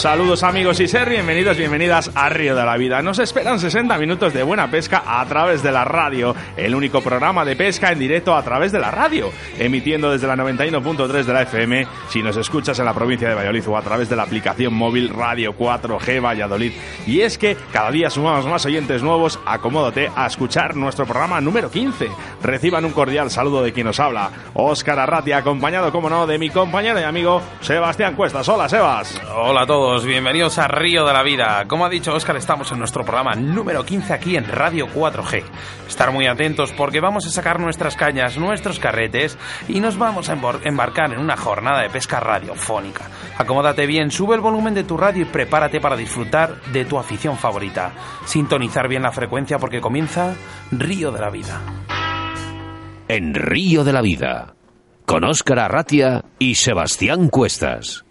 Saludos amigos y ser bienvenidos, bienvenidas a Río de la Vida. Nos esperan 60 minutos de buena pesca a través de la radio, el único programa de pesca en directo a través de la radio, emitiendo desde la 91.3 de la FM si nos escuchas en la provincia de Valladolid o a través de la aplicación móvil Radio 4G Valladolid. Y es que cada día sumamos más oyentes nuevos, acomódate a escuchar nuestro programa número 15. Reciban un cordial saludo de quien nos habla, Óscar Arratia, acompañado como no de mi compañero y amigo Sebastián Cuestas. Hola Sebas. Hola a todos bienvenidos a Río de la Vida. Como ha dicho Óscar, estamos en nuestro programa número 15 aquí en Radio 4G. Estar muy atentos porque vamos a sacar nuestras cañas, nuestros carretes y nos vamos a embarcar en una jornada de pesca radiofónica. Acomódate bien, sube el volumen de tu radio y prepárate para disfrutar de tu afición favorita. Sintonizar bien la frecuencia porque comienza Río de la Vida. En Río de la Vida, con Óscar Arratia y Sebastián Cuestas.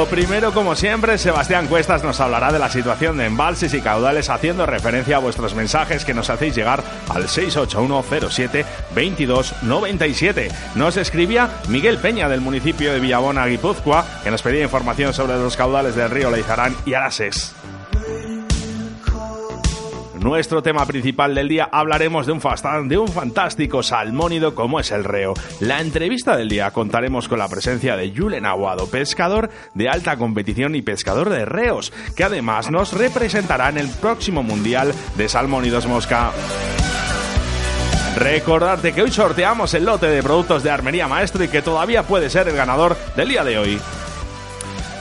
Lo primero, como siempre, Sebastián Cuestas nos hablará de la situación de embalses y caudales haciendo referencia a vuestros mensajes que nos hacéis llegar al 681072297. Nos escribía Miguel Peña del municipio de Villabona, Guipúzcoa, que nos pedía información sobre los caudales del río Leizarán y Arases nuestro tema principal del día hablaremos de un, de un fantástico salmónido como es el reo. La entrevista del día contaremos con la presencia de Julen Aguado, pescador de alta competición y pescador de reos, que además nos representará en el próximo Mundial de Salmónidos Mosca. Recordarte que hoy sorteamos el lote de productos de Armería Maestro y que todavía puede ser el ganador del día de hoy.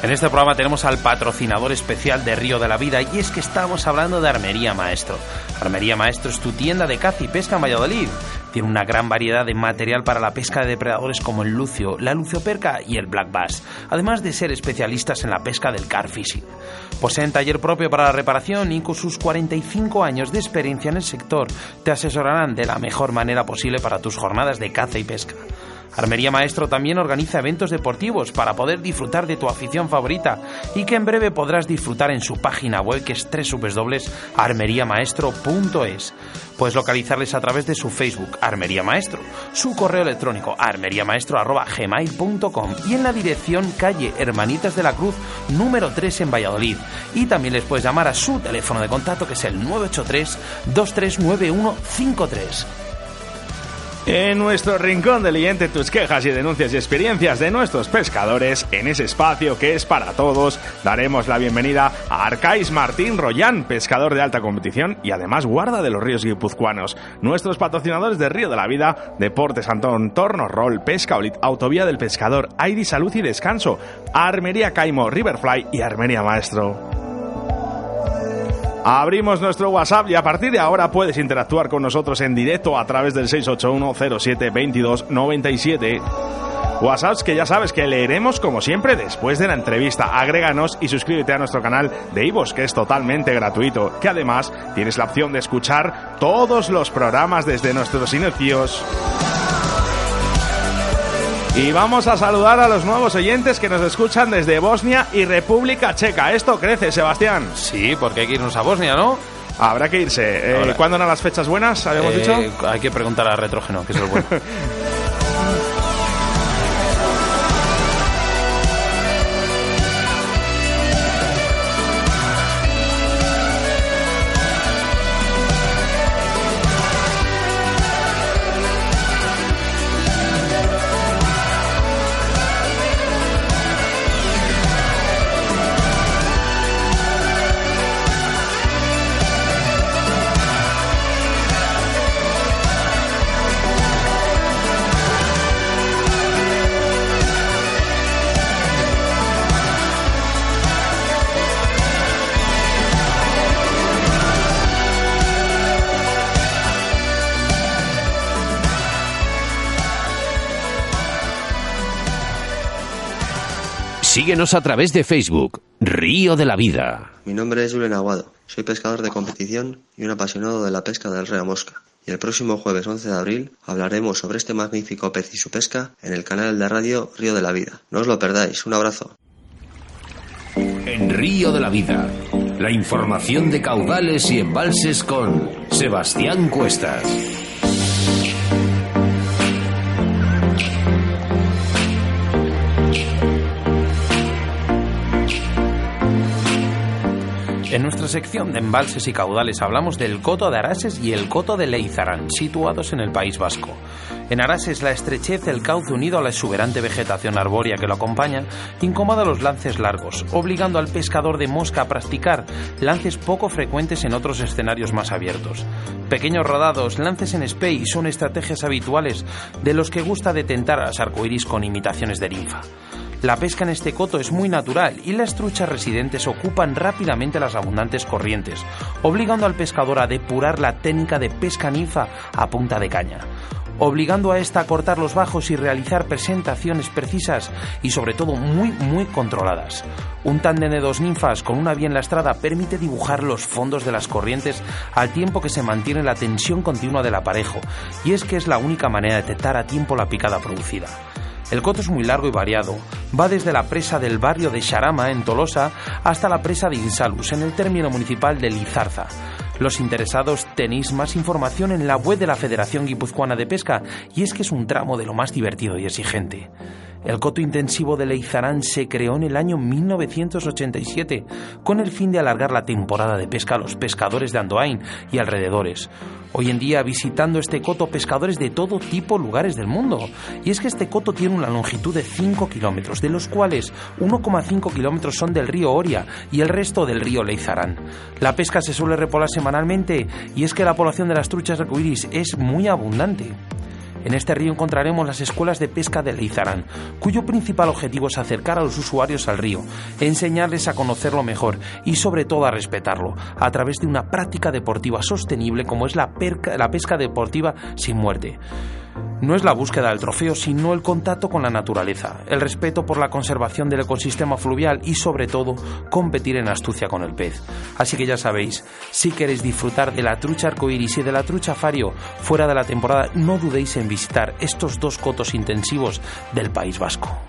En este programa tenemos al patrocinador especial de Río de la Vida y es que estamos hablando de Armería Maestro. Armería Maestro es tu tienda de caza y pesca en Valladolid. Tiene una gran variedad de material para la pesca de depredadores como el lucio, la lucioperca y el black bass, además de ser especialistas en la pesca del car fishing. Poseen taller propio para la reparación y con sus 45 años de experiencia en el sector te asesorarán de la mejor manera posible para tus jornadas de caza y pesca. Armería Maestro también organiza eventos deportivos para poder disfrutar de tu afición favorita y que en breve podrás disfrutar en su página web que es www.armeriamaestro.es. Puedes localizarles a través de su Facebook Armería Maestro, su correo electrónico armeriamaestro.gmail.com y en la dirección calle Hermanitas de la Cruz número 3 en Valladolid. Y también les puedes llamar a su teléfono de contacto que es el 983 239153. En nuestro rincón de leyente tus quejas y denuncias y experiencias de nuestros pescadores, en ese espacio que es para todos, daremos la bienvenida a Arcais Martín Royán, pescador de alta competición y además guarda de los ríos guipuzcoanos. Nuestros patrocinadores de Río de la Vida, Deportes Antón, Torno Roll, Pesca Olit, Autovía del Pescador, Aidi Salud y Descanso, Armería Caimo, Riverfly y Armería Maestro. Abrimos nuestro WhatsApp y a partir de ahora puedes interactuar con nosotros en directo a través del 681 07 22 97. WhatsApps que ya sabes que leeremos como siempre después de la entrevista. Agréganos y suscríbete a nuestro canal de Ivos, que es totalmente gratuito, que además tienes la opción de escuchar todos los programas desde nuestros inicios. Y vamos a saludar a los nuevos oyentes que nos escuchan desde Bosnia y República Checa. Esto crece, Sebastián. Sí, porque hay que irnos a Bosnia, ¿no? Habrá que irse. Eh, ¿Cuándo eran las fechas buenas? ¿Habíamos eh, dicho? Hay que preguntar a Retrógeno, que es el bueno. Síguenos a través de Facebook, Río de la Vida. Mi nombre es Julen Aguado, soy pescador de competición y un apasionado de la pesca del río mosca. Y el próximo jueves 11 de abril hablaremos sobre este magnífico pez y su pesca en el canal de radio Río de la Vida. No os lo perdáis, un abrazo. En Río de la Vida, la información de caudales y embalses con Sebastián Cuestas. En nuestra sección de embalses y caudales hablamos del coto de Arases y el coto de Leizarán, situados en el País Vasco. En Arases, la estrechez del cauce unido a la exuberante vegetación arbórea que lo acompaña incomoda los lances largos, obligando al pescador de mosca a practicar lances poco frecuentes en otros escenarios más abiertos. Pequeños rodados, lances en spey son estrategias habituales de los que gusta detentar a las arcoiris con imitaciones de linfa. La pesca en este coto es muy natural y las truchas residentes ocupan rápidamente las abundantes corrientes, obligando al pescador a depurar la técnica de pesca ninfa a punta de caña obligando a esta a cortar los bajos y realizar presentaciones precisas y sobre todo muy muy controladas. Un tándem de dos ninfas con una bien lastrada permite dibujar los fondos de las corrientes al tiempo que se mantiene la tensión continua del aparejo, y es que es la única manera de detectar a tiempo la picada producida. El coto es muy largo y variado. Va desde la presa del barrio de Charama, en Tolosa, hasta la presa de Insalus, en el término municipal de Lizarza. Los interesados tenéis más información en la web de la Federación Guipuzcoana de Pesca, y es que es un tramo de lo más divertido y exigente. El coto intensivo de Leizarán se creó en el año 1987 con el fin de alargar la temporada de pesca a los pescadores de Andoain y alrededores. Hoy en día visitando este coto pescadores de todo tipo lugares del mundo. Y es que este coto tiene una longitud de 5 kilómetros, de los cuales 1,5 kilómetros son del río Oria y el resto del río Leizarán. La pesca se suele repolar semanalmente y es que la población de las truchas arcoíris es muy abundante. En este río encontraremos las escuelas de pesca de Leizarán, cuyo principal objetivo es acercar a los usuarios al río, enseñarles a conocerlo mejor y sobre todo a respetarlo, a través de una práctica deportiva sostenible como es la, la pesca deportiva sin muerte. No es la búsqueda del trofeo, sino el contacto con la naturaleza, el respeto por la conservación del ecosistema fluvial y, sobre todo, competir en astucia con el pez. Así que ya sabéis, si queréis disfrutar de la trucha arcoíris y de la trucha fario fuera de la temporada, no dudéis en visitar estos dos cotos intensivos del País Vasco.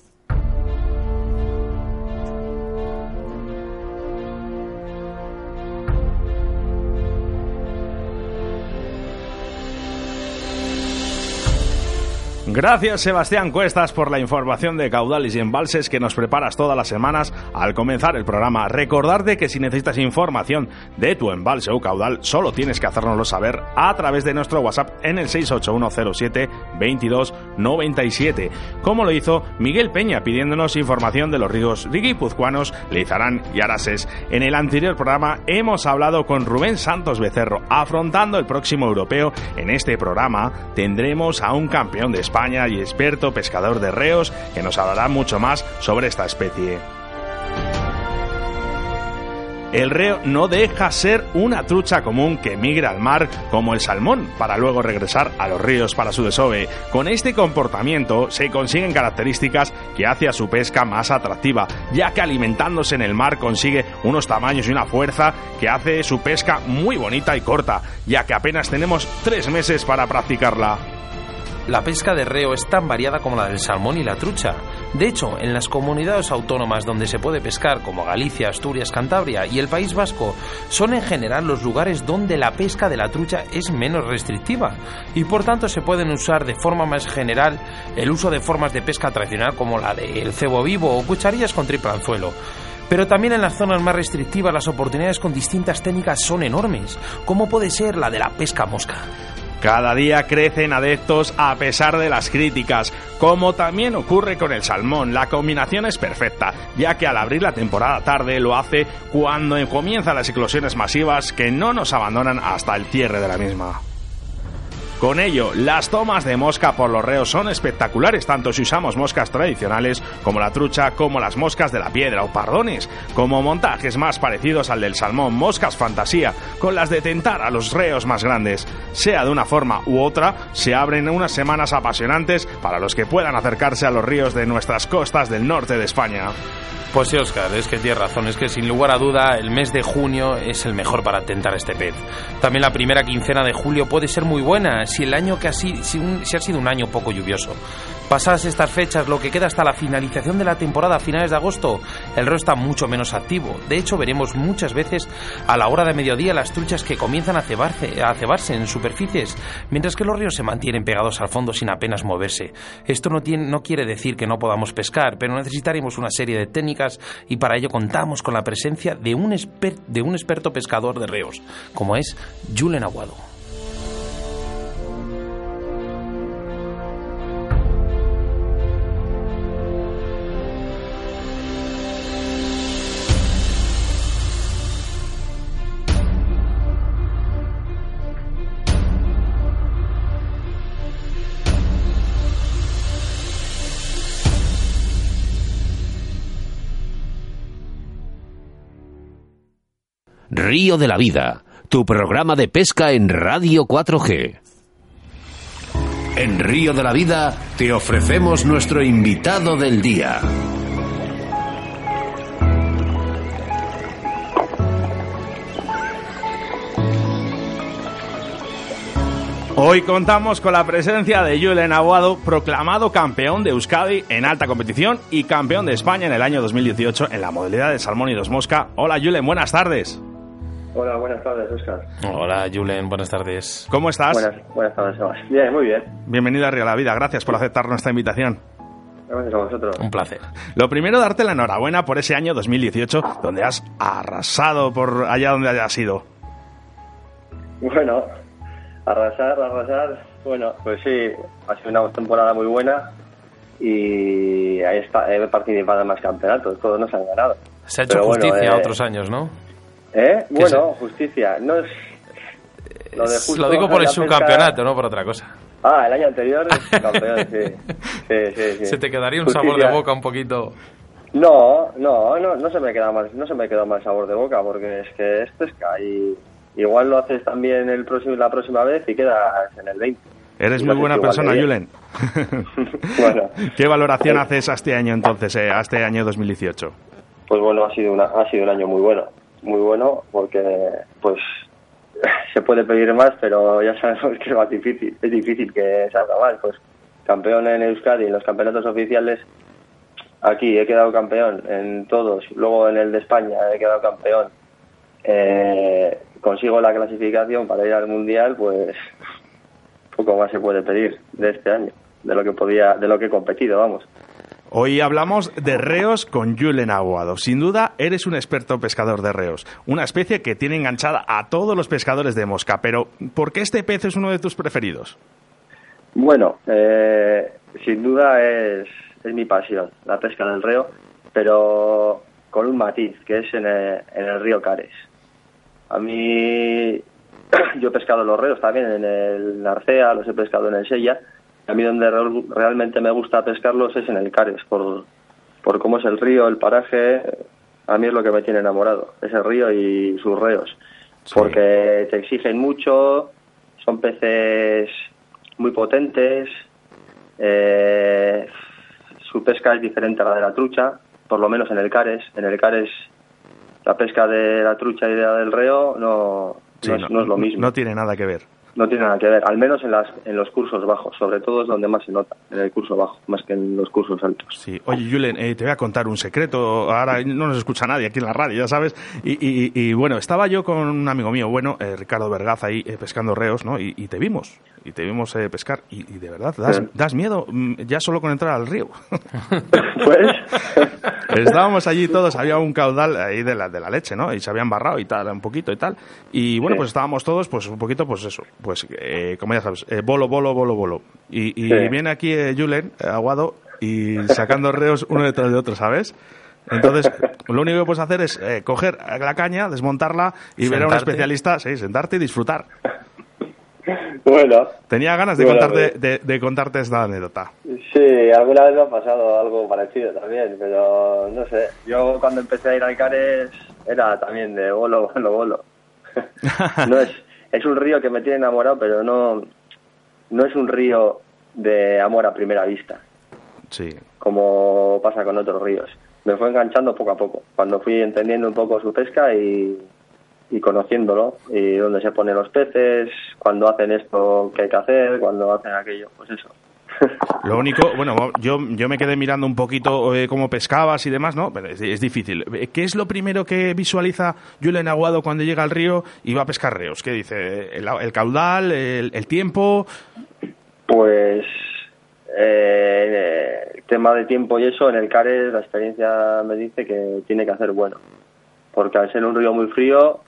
Gracias Sebastián Cuestas por la información de caudales y embalses que nos preparas todas las semanas al comenzar el programa. Recordarte que si necesitas información de tu embalse o caudal, solo tienes que hacérnoslo saber a través de nuestro WhatsApp en el 681072297, como lo hizo Miguel Peña pidiéndonos información de los ríos Riguipuzcuanos, Leizarán y Arases. En el anterior programa hemos hablado con Rubén Santos Becerro afrontando el próximo europeo. En este programa tendremos a un campeón de España y experto pescador de reos que nos hablará mucho más sobre esta especie. El reo no deja ser una trucha común que migra al mar como el salmón para luego regresar a los ríos para su desove. Con este comportamiento se consiguen características que hace a su pesca más atractiva, ya que alimentándose en el mar consigue unos tamaños y una fuerza que hace su pesca muy bonita y corta, ya que apenas tenemos tres meses para practicarla. La pesca de reo es tan variada como la del salmón y la trucha. De hecho, en las comunidades autónomas donde se puede pescar, como Galicia, Asturias, Cantabria y el País Vasco, son en general los lugares donde la pesca de la trucha es menos restrictiva y por tanto se pueden usar de forma más general el uso de formas de pesca tradicional como la del cebo vivo o cucharillas con triple anzuelo. Pero también en las zonas más restrictivas las oportunidades con distintas técnicas son enormes, como puede ser la de la pesca mosca. Cada día crecen adeptos a pesar de las críticas, como también ocurre con el salmón. La combinación es perfecta, ya que al abrir la temporada tarde lo hace cuando comienzan las eclosiones masivas que no nos abandonan hasta el cierre de la misma. Con ello, las tomas de mosca por los reos son espectaculares, tanto si usamos moscas tradicionales como la trucha, como las moscas de la piedra o pardones, como montajes más parecidos al del salmón, moscas fantasía, con las de tentar a los reos más grandes. Sea de una forma u otra, se abren unas semanas apasionantes para los que puedan acercarse a los ríos de nuestras costas del norte de España. Pues sí, Oscar, es que tienes razón. Es que sin lugar a duda el mes de junio es el mejor para tentar este pez. También la primera quincena de julio puede ser muy buena si el año que ha, si, si ha sido un año poco lluvioso. Pasadas estas fechas, lo que queda hasta la finalización de la temporada a finales de agosto, el río está mucho menos activo. De hecho, veremos muchas veces a la hora de mediodía las truchas que comienzan a cebarse, a cebarse en superficies, mientras que los ríos se mantienen pegados al fondo sin apenas moverse. Esto no, quiere decir que no podamos pescar, pero necesitaremos una serie de técnicas y para ello contamos con la presencia de un, experto pescador de ríos, como es Julen Aguado. Río de la Vida, tu programa de pesca en Radio 4G. En Río de la Vida te ofrecemos nuestro invitado del día. Hoy contamos con la presencia de Julen Aguado, proclamado campeón de Euskadi en alta competición y campeón de España en el año 2018 en la modalidad de salmón y dos mosca. Hola Julen, buenas tardes. Hola, buenas tardes, Oscar. Hola, Julen, buenas tardes. ¿Cómo estás? Buenas, buenas tardes, Sebas. Bien, muy bien. Bienvenido a Río de la Vida, gracias por aceptar nuestra invitación. Gracias a vosotros. Un placer. Lo primero, darte la enhorabuena por ese año 2018, donde has arrasado por allá donde hayas ido. Bueno, arrasar, arrasar. Bueno, pues sí, ha sido una temporada muy buena y ahí está, he participado en más campeonatos, todos nos han ganado. Se ha hecho Pero bueno, justicia a eh, otros años, ¿no? ¿Eh? Bueno, justicia. No es. Lo, de Es- justo Lo digo por el subcampeonato, no por otra cosa. Ah, el año anterior, campeón, sí. Sí, sí, sí. Se te quedaría un sabor de boca un poquito. No, no, no, no se me queda más, no se me quedó mal sabor de boca porque es que es pesca y igual lo haces también el próximo, la próxima vez y quedas en el 20. Eres muy buena persona, Julen. Bueno. ¿Qué valoración haces a este año entonces, eh, a este año 2018? Pues bueno, ha sido una, ha sido un año muy bueno, muy bueno porque pues se puede pedir más, pero ya sabemos que es más difícil, es difícil que salga mal, pues campeón en Euskadi en los campeonatos oficiales aquí he quedado campeón en todos, luego en el de España he quedado campeón, eh, consigo la clasificación para ir al mundial, pues poco más se puede pedir de este año, de lo que podía, de lo que he competido, vamos. Hoy hablamos de reos con Julen Aguado. Sin duda, eres un experto pescador de reos, una especie que tiene enganchada a todos los pescadores de mosca. Pero, ¿por qué este pez es uno de tus preferidos? Bueno, eh, sin duda es, es mi pasión, la pesca del reo, pero con un matiz, que es en el, en el río Cares. A mí, yo he pescado los reos también en el Narcea, los he pescado en el Sella. A mí donde real- realmente me gusta pescarlos es en el Cares, por, por cómo es el río, el paraje. A mí es lo que me tiene enamorado, ese río y sus reos. Sí. Porque te exigen mucho, son peces muy potentes, eh, su pesca es diferente a la de la trucha, por lo menos en el Cares. En el Cares la pesca de la trucha y de la del reo no, no, es, no es lo mismo. No tiene nada que ver. No tiene nada que ver, al menos en, las, en los cursos bajos, sobre todo es donde más se nota, en el curso bajo, más que en los cursos altos. Sí. Oye, Julen, eh, te voy a contar un secreto. Ahora no nos escucha nadie aquí en la radio, ya sabes. Y, y- y, bueno, estaba yo con un amigo mío, bueno, eh, Ricardo Vergaz, ahí eh, pescando reos, ¿no? Y, y te vimos. Y te vimos eh, pescar. Y, de verdad, das, Sí. das miedo mm, ya solo con entrar al río. Pues, Estábamos allí todos, había un caudal ahí de la, de la leche, ¿no? Y se habían barrado y tal, un poquito y tal. Y bueno, Sí. pues estábamos todos, pues un poquito, pues eso, pues eh, como ya sabes, eh, bolo, bolo, bolo, bolo. Y, y Sí. viene aquí eh, Julen, eh, Aguado, y sacando reos uno detrás de otro, ¿sabes? Entonces, lo único que puedes hacer es eh, coger la caña, desmontarla y ver a un Sentarte. especialista, sí, sentarte y disfrutar. bueno. Tenía ganas de, contarte, pues. de, contarte esta anécdota. Sí, alguna vez me ha pasado algo parecido también, pero no sé. Yo cuando empecé a ir al Cares era también de bolo, bolo, bolo. no es, es un río que me tiene enamorado, pero no, no es un río de amor a primera vista. Sí. Como pasa con otros ríos. Me fue enganchando poco a poco. Cuando fui entendiendo un poco su pesca y, y conociéndolo, y dónde se ponen los peces, cuando hacen esto que hay que hacer, cuando hacen aquello, pues eso. Lo único, bueno, yo, yo me quedé mirando un poquito eh, cómo pescabas y demás, ¿no? Pero es, difícil. Eh, ¿Qué es lo primero que visualiza Julen Aguado cuando llega al río y va a pescar reos? ¿Qué dice? ¿El, caudal? El, tiempo? Pues eh, el tema de tiempo y eso, en el CARES la experiencia me dice que tiene que hacer bueno. Porque al ser un río muy frío,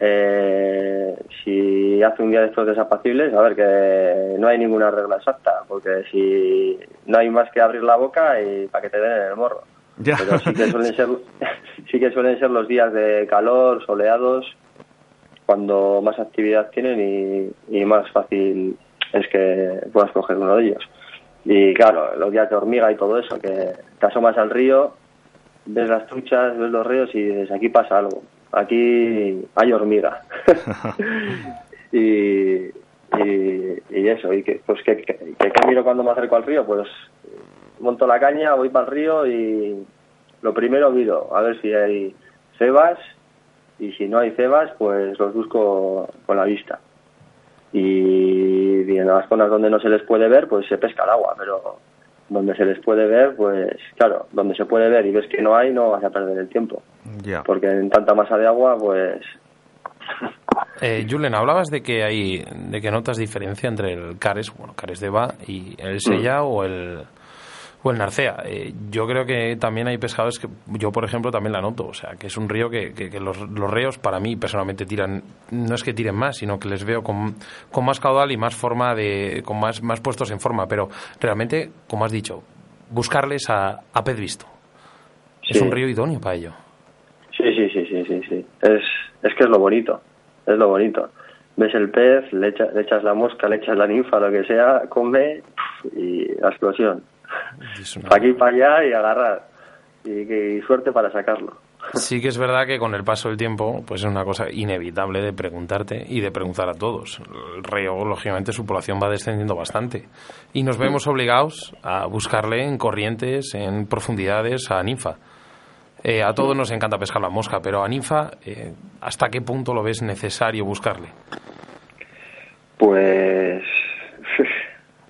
eh, si hace un día de estos desapacibles, a ver, que no hay ninguna regla exacta, porque si no hay más que abrir la boca y para que te den en el morro. Pero sí que suelen ser, sí que suelen ser los días de calor, soleados, cuando más actividad tienen y, y más fácil es que puedas coger uno de ellos. Y claro, los días de hormiga y todo eso, que te asomas al río, ves las truchas, ves los ríos y dices, aquí pasa algo aquí hay hormiga. y, y, eso, y que, pues que, que, miro cuando me acerco al río, pues monto la caña, voy para el río y lo primero miro a ver si hay cebas y si no hay cebas, pues los busco con la vista. Y en las zonas donde no se les puede ver, pues se pesca el agua, pero donde se les puede ver, pues claro, donde se puede ver y ves que no hay, no vas a perder el tiempo. Porque en tanta masa de agua, pues... Eh, Julen, hablabas de que hay, de que notas diferencia entre el Cares, bueno, Cares de Va y el Sella mm. o el o el Narcea. Eh, yo creo que también hay pescadores que yo, por ejemplo, también la noto. O sea, que es un río que, que, los, los, reos, para mí, personalmente, tiran, no es que tiren más, sino que les veo con, con más caudal y más forma de, con más, más puestos en forma. Pero realmente, como has dicho, buscarles a, a pez visto. Es un río idóneo para ello. Sí, sí, sí, sí, sí, sí. Es, es que es lo bonito, es lo bonito. Ves el pez, le, le echas la mosca, le echas la ninfa, lo que sea, come y la explosión. Aquí para allá y agarrar. Y, suerte para sacarlo. Sí que es verdad que con el paso del tiempo, pues es una cosa inevitable de preguntarte y de preguntar a todos. El río, lógicamente, su población va descendiendo bastante. Y nos vemos obligados a buscarle en corrientes, en profundidades, a ninfa. Eh, a todos nos encanta pescar la mosca, pero a ninfa, eh, ¿hasta qué punto lo ves necesario buscarle? Pues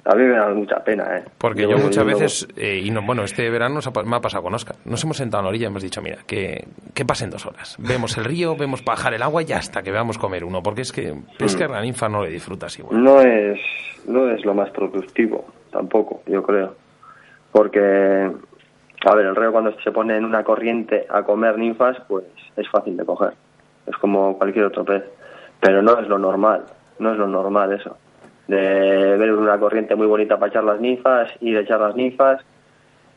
a mí me da mucha pena, ¿eh? Porque yo, muchas veces, eh, y no, bueno, este verano me ha pasado con Oscar, nos hemos sentado en la orilla y hemos dicho, mira, que, que pasen dos horas. Vemos el río, vemos bajar el agua y hasta que veamos comer uno, porque es que pescar la ninfa no le disfrutas igual. No es, no es lo más productivo, tampoco, yo creo. Porque, a ver, el río cuando se pone en una corriente a comer ninfas, pues es fácil de coger. Es como cualquier otro pez. Pero no es lo normal, no es lo normal eso de ver una corriente muy bonita para echar las ninfas y de echar las ninfas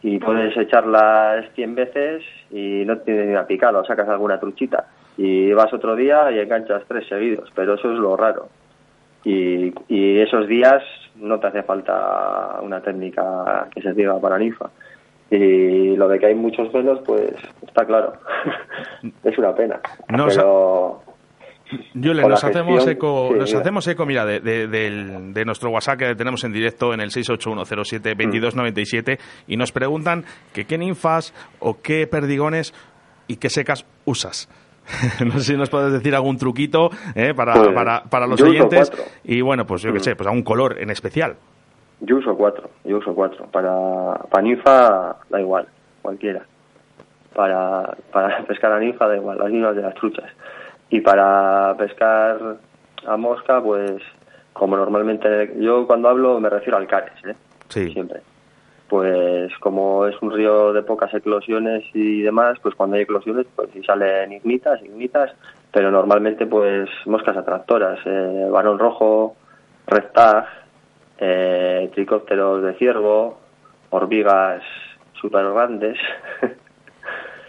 y puedes echarlas 100 veces y no tienes ni una picada o sacas alguna truchita y vas otro día y enganchas tres seguidos, pero eso es lo raro. Y, y esos días no te hace falta una técnica que se diga para ninfa. Y lo de que hay muchos velos, pues está claro. es una pena. No, pero... Julen, nos hacemos eco, nos hacemos eco, mira, de, de, nuestro WhatsApp que tenemos en directo en el 681072297 y nos preguntan que qué ninfas o qué perdigones y qué secas usas. no sé si nos puedes decir algún truquito eh, para, pues, para, para, los oyentes y bueno, pues yo qué mm. sé, pues algún color en especial. Yo uso cuatro, yo uso cuatro. Para, para ninfa da igual, cualquiera. Para, para pescar a ninfa da igual, las mismas de las truchas. Y para pescar a mosca, pues como normalmente yo cuando hablo me refiero al cares, ¿eh? Sí. Siempre. Pues como es un río de pocas eclosiones y demás, pues cuando hay eclosiones, pues sí salen ignitas, ignitas, pero normalmente pues moscas atractoras, eh, varón rojo, eh, tricópteros de ciervo, hormigas súper grandes.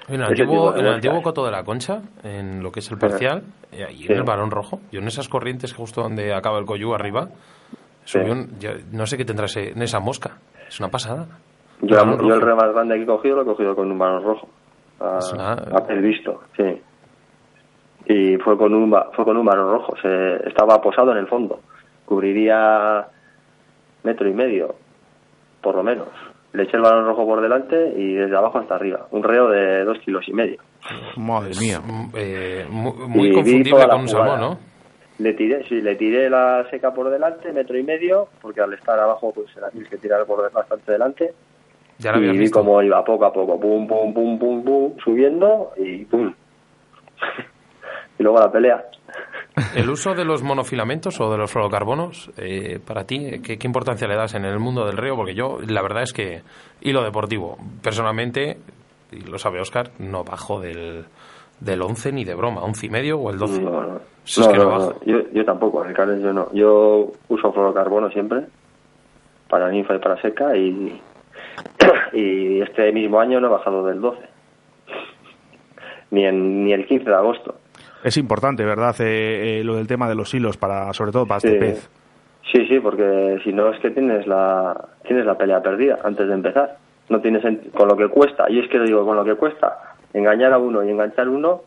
En el antiguo, en el antiguo Coto de la Concha, en lo que es el parcial, eh, Sí. en el Barón Rojo, yo en esas corrientes justo donde acaba el Coyú arriba, Sí. yo, no sé qué tendrá ese- en esa mosca. Es una pasada. Yo, el reo más grande que he cogido lo he cogido con un balón rojo. A, Es una- a pez visto, sí. Y fue con un fue con un balón rojo. Se, estaba posado en el fondo. Cubriría metro y medio, por lo menos. Le eché el balón rojo por delante y desde abajo hasta arriba. Un reo de dos kilos y medio. Madre mía. Mm, eh, mu- muy, Y vi confundible con un salmón, jugada. ¿no? Le tiré, sí, le tiré la seca por delante, metro y medio, porque al estar abajo pues se la tienes que tirar por bastante delante. Ya lo y vi visto. cómo iba poco a poco, pum, pum, pum, pum, pum, subiendo y pum. y luego la pelea. El uso de los monofilamentos o de los fluorocarbonos, eh, para ti, ¿qué, qué importancia le das en el mundo del río? Porque yo, la verdad es que, y lo deportivo, personalmente, y lo sabe Oscar, no bajo del, del 11 ni de broma, 11 y medio o el 12. No, no. Si es No, que no bajo. Yo, yo tampoco, Canes yo no. Yo uso fluorocarbono siempre, para ninfa y para seca, y, y este mismo año no he bajado del 12. Ni, en, ni el 15 de agosto. Es importante, ¿verdad? Eh, eh, lo del tema de los hilos, para sobre todo para este Sí. pez. Sí, sí, porque si no es que tienes la tienes la pelea perdida antes de empezar. No tienes con lo que cuesta, y es que lo digo con lo que cuesta engañar a uno y enganchar a uno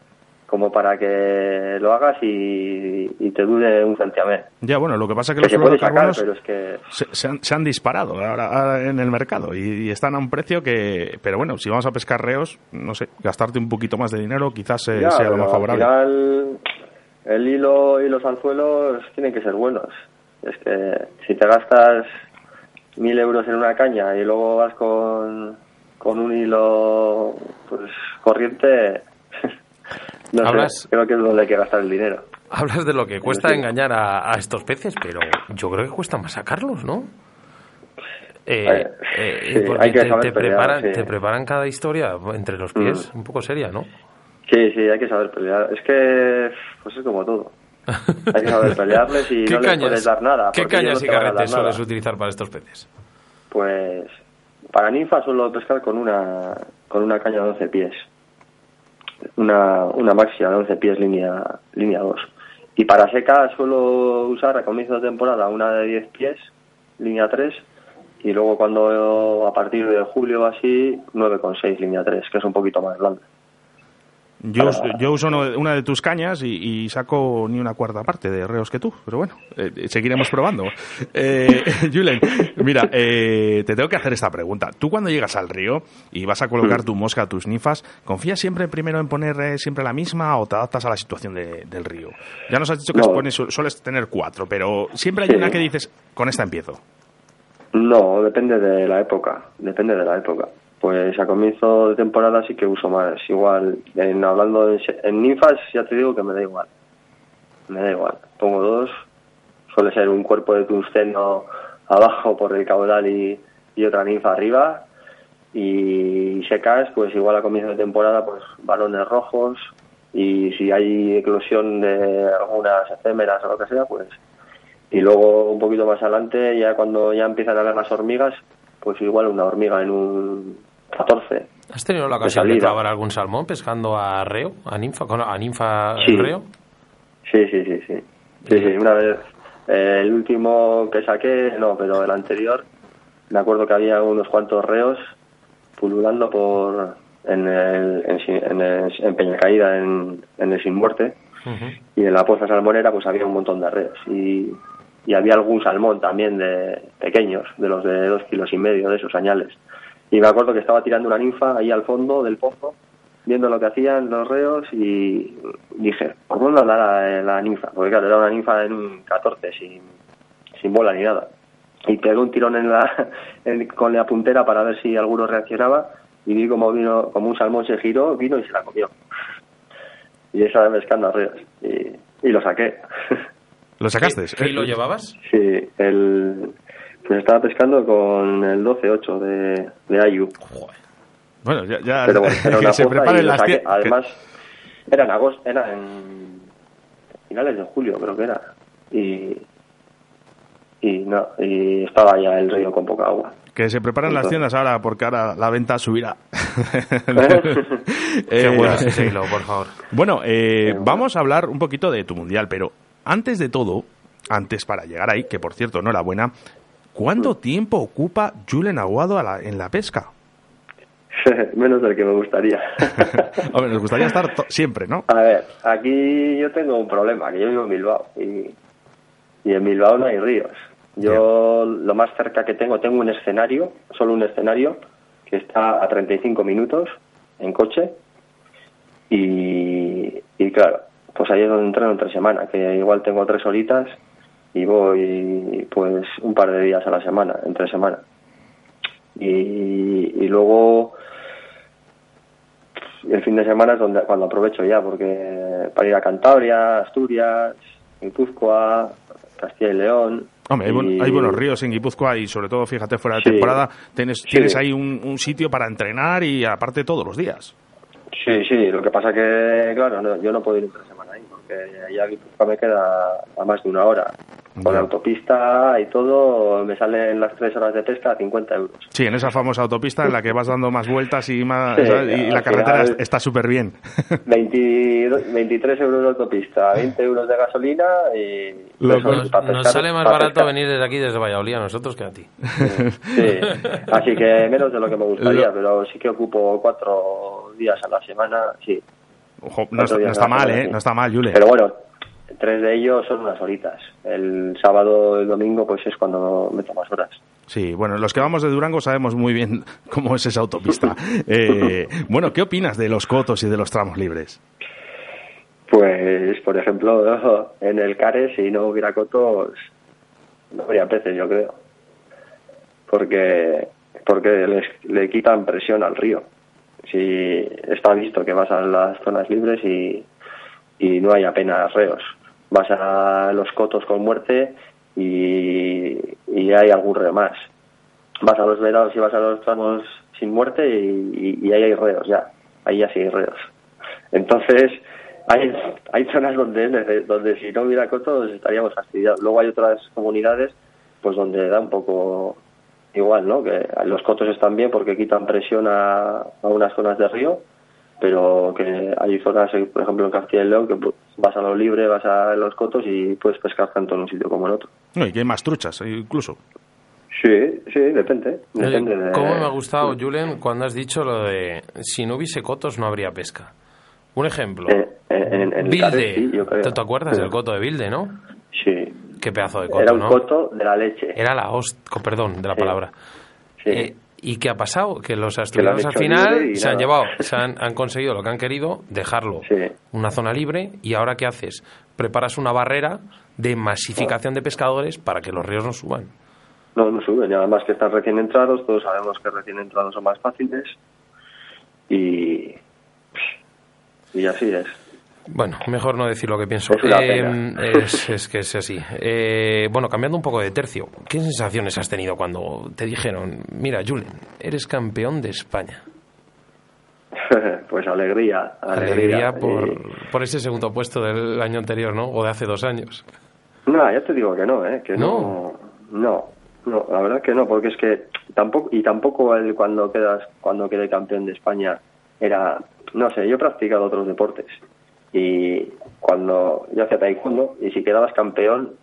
como para que lo hagas y, y te dure un santiamén. Ya, bueno, lo que pasa es que Que los sacar, pero es que se, se han, se han disparado ahora, ahora en el mercado y, y están a un precio que... Pero bueno, si vamos a pescar reos, no sé, gastarte un poquito más de dinero quizás eh, ya, sea lo más al favorable. final el hilo y los anzuelos tienen que ser buenos. Es que si te gastas mil euros en una caña y luego vas con, con un hilo pues corriente, no Hablas- sé, creo que es donde hay que gastar el dinero. Hablas de lo que cuesta sí. engañar a, a estos peces, pero yo creo que cuesta más sacarlos, ¿no? Eh, Eh, eh, sí, porque hay que te, saber te pelear, preparan, sí. Mm. te preparan cada historia entre los pies, un poco seria, ¿no? Sí, sí, hay que saber pelear. Es que pues es como todo. Hay que saber pelearles y ¿Qué no les cañas, puedes dar nada. ¿qué cañas no y carretes sueles utilizar para estos peces? Pues para ninfa suelo pescar con una con una caña de 11 pies. Una, una maxia de 11 pies línea línea 2. Y para seca suelo usar a comienzo de temporada una de 10 pies, línea 3, y luego cuando a partir de julio así 9,6 línea 3, que es un poquito más grande. Yo, yo uso una de tus cañas y, y saco ni una cuarta parte de reos que tú, pero bueno, eh, seguiremos probando. Eh, Julen, mira, eh, te tengo que hacer esta pregunta. Tú cuando llegas al río y vas a colocar tu mosca, tus ninfas, ¿confías siempre primero en poner eh, siempre la misma o te adaptas a la situación de- del río? Ya nos has dicho que No. pones- su- sueles tener cuatro, pero siempre hay Sí. una que dices, con esta empiezo. No, depende de la época, depende de la época. Pues a comienzo de temporada sí que uso más. Igual, en, hablando en, en ninfas ya te digo que me da igual. Me da igual. Pongo dos. Suele ser un cuerpo de tungsteno abajo por el caudal y, y otra ninfa arriba. Y secas, pues igual a comienzo de temporada, pues balones rojos. Y si hay eclosión de algunas efémeras o lo que sea, pues y luego un poquito más adelante, ya cuando ya empiezan a ver las hormigas, pues igual una hormiga en un 14. ¿Has tenido la ocasión de, clavar algún salmón pescando a reo, a ninfa, con- a ninfa Sí. en reo? Sí, sí, sí, sí. Sí, sí, una vez. eh, el último que saqué, no, pero el anterior, me acuerdo que había unos cuantos reos pululando por en, el, en, en, el- en Peñacaída, en, en el Sin Muerte, y en la poza salmonera pues había un montón de reos. Y, y había algún salmón también de pequeños, de los de dos kilos y medio, de esos añales. Y me acuerdo que estaba tirando una ninfa ahí al fondo del pozo, viendo lo que hacían los reos y dije, ¿por dónde andará la, la ninfa? Porque claro, era una ninfa en un 14, sin, sin bola ni nada. Y pegué un tirón en la, en- con la puntera para ver si alguno reaccionaba y vi como vino, como un salmón se giró, vino y se la comió. Y esa vez pescando a reos. Y, y lo saqué. ¿Lo sacaste? ¿Qué hilo llevabas? Sí, el, pues estaba pescando con el 12-8 de, de Ayu. Joder. Bueno, ya, ya Pero bueno, era que una se preparen las saqué. que- Además, era en agosto, era en finales de julio, creo que era. Y, y no y estaba ya el río con poca agua. Que se preparan las tiendas ahora porque ahora la venta subirá. Qué Eh, bueno hilo, por favor. Bueno, eh, vamos a hablar un poquito de tu mundial, pero antes de todo, antes para llegar ahí, que por cierto, enhorabuena, ¿cuánto tiempo ocupa Julen Aguado a la- en la pesca? Menos del que me gustaría. Hombre, nos gustaría estar siempre, ¿no? A ver, aquí yo tengo un problema, que yo vivo en Bilbao y, y en Bilbao no hay ríos. Yo lo más cerca que tengo, tengo un escenario, solo un escenario, que está a 35 minutos en coche y, y claro, pues ahí es donde entreno entre semana, que igual tengo tres horitas y voy pues un par de días a la semana, entre semana. Y, y luego el fin de semana es donde cuando aprovecho ya, porque para ir a Cantabria, Asturias, Guipúzcoa, Castilla y León. Hombre, hay, y- hay buenos ríos en Guipúzcoa y sobre todo, fíjate, fuera de Sí. temporada, tienes, Sí. tienes ahí un, un sitio para entrenar y aparte todos los días. Sí, sí, lo que pasa que, claro, no- yo no puedo ir entre semana porque ya Guipúzcoa me queda a más de una hora. Con la autopista y todo, me salen las tres horas de pesca a 50 euros. Sí, en esa famosa autopista en la que vas dando más vueltas y, más, Sí, ¿sabes? y la carretera final- está súper bien. 22 23 euros de autopista, 20 euros de gasolina y... Nos, para nos pescar- sale más barato pescar. venir desde aquí, desde Valladolid, a nosotros que a ti. Sí, así que menos de lo que me gustaría, Lo- pero sí que ocupo cuatro días a la semana, sí. Ojo, no, está, no mal, ¿eh? No está mal, Jule. Pero bueno, tres de ellos son unas horitas. El sábado el domingo pues es cuando meto más horas. Sí, bueno, los que vamos de Durango sabemos muy bien cómo es esa autopista. Eh, bueno, ¿qué opinas de los cotos y de los tramos libres? Pues, por ejemplo, en el Care, si no hubiera cotos, no habría peces, yo creo. Porque porque les- le quitan presión al río. Si está visto que vas a las zonas libres y, y no hay apenas reos. Vas a los cotos con muerte y, y hay algún reo más. Vas a los verados y vas a los tramos sin muerte y, y- ahí hay reos ya. Ahí ya sí hay reos. Entonces, hay, hay zonas donde, donde si no hubiera cotos estaríamos fastidiados. Luego hay otras comunidades pues donde da un poco igual, ¿no? Que los cotos están bien porque quitan presión a, a unas zonas de río, pero que hay zonas, eh, por ejemplo en Castilla y León, que pues, vas a lo libre, vas a los cotos y puedes pescar tanto en un sitio como en otro. No, y que hay más truchas, eh, incluso. Sí, sí, depende. Oye, depende de- ¿Cómo me ha gustado, Julen, cuando has dicho lo de si no hubiese cotos no habría pesca? Un ejemplo. Eh, en, en- Bilde. Sí, yo creo. ¿Te, te acuerdas Sí. del coto de Bilde, no? Sí. Qué pedazo de coto, Era un ¿no? coto de la leche. Era la host... Perdón, de la Sí. palabra. Sí. Eh, ¿Y qué ha pasado? Que los asturianos al final se han llevado, se han, han conseguido lo que han querido, dejarlo Sí. una zona libre y ahora ¿qué haces? Preparas una barrera de masificación de pescadores para que los ríos no suban. No, no suben, y además que están recién entrados, todos sabemos que recién entrados son más fáciles y, y así es. Bueno, mejor no decir lo que pienso. Es Eh, es, es que es así. Eh, bueno, cambiando un poco de tercio, ¿qué sensaciones has tenido cuando te dijeron, mira, Julen, eres campeón de España? pues alegría, Alegría alegría. por, Y- por ese segundo puesto del año anterior, ¿no? O de hace dos años. No, ya te digo que no, ¿eh? Que no. No, no, la verdad que no, porque es que tampoco y tampoco el cuando quedas cuando quedé campeón de España era, no sé, yo he practicado otros deportes y cuando yo hacía taekwondo y si quedabas campeón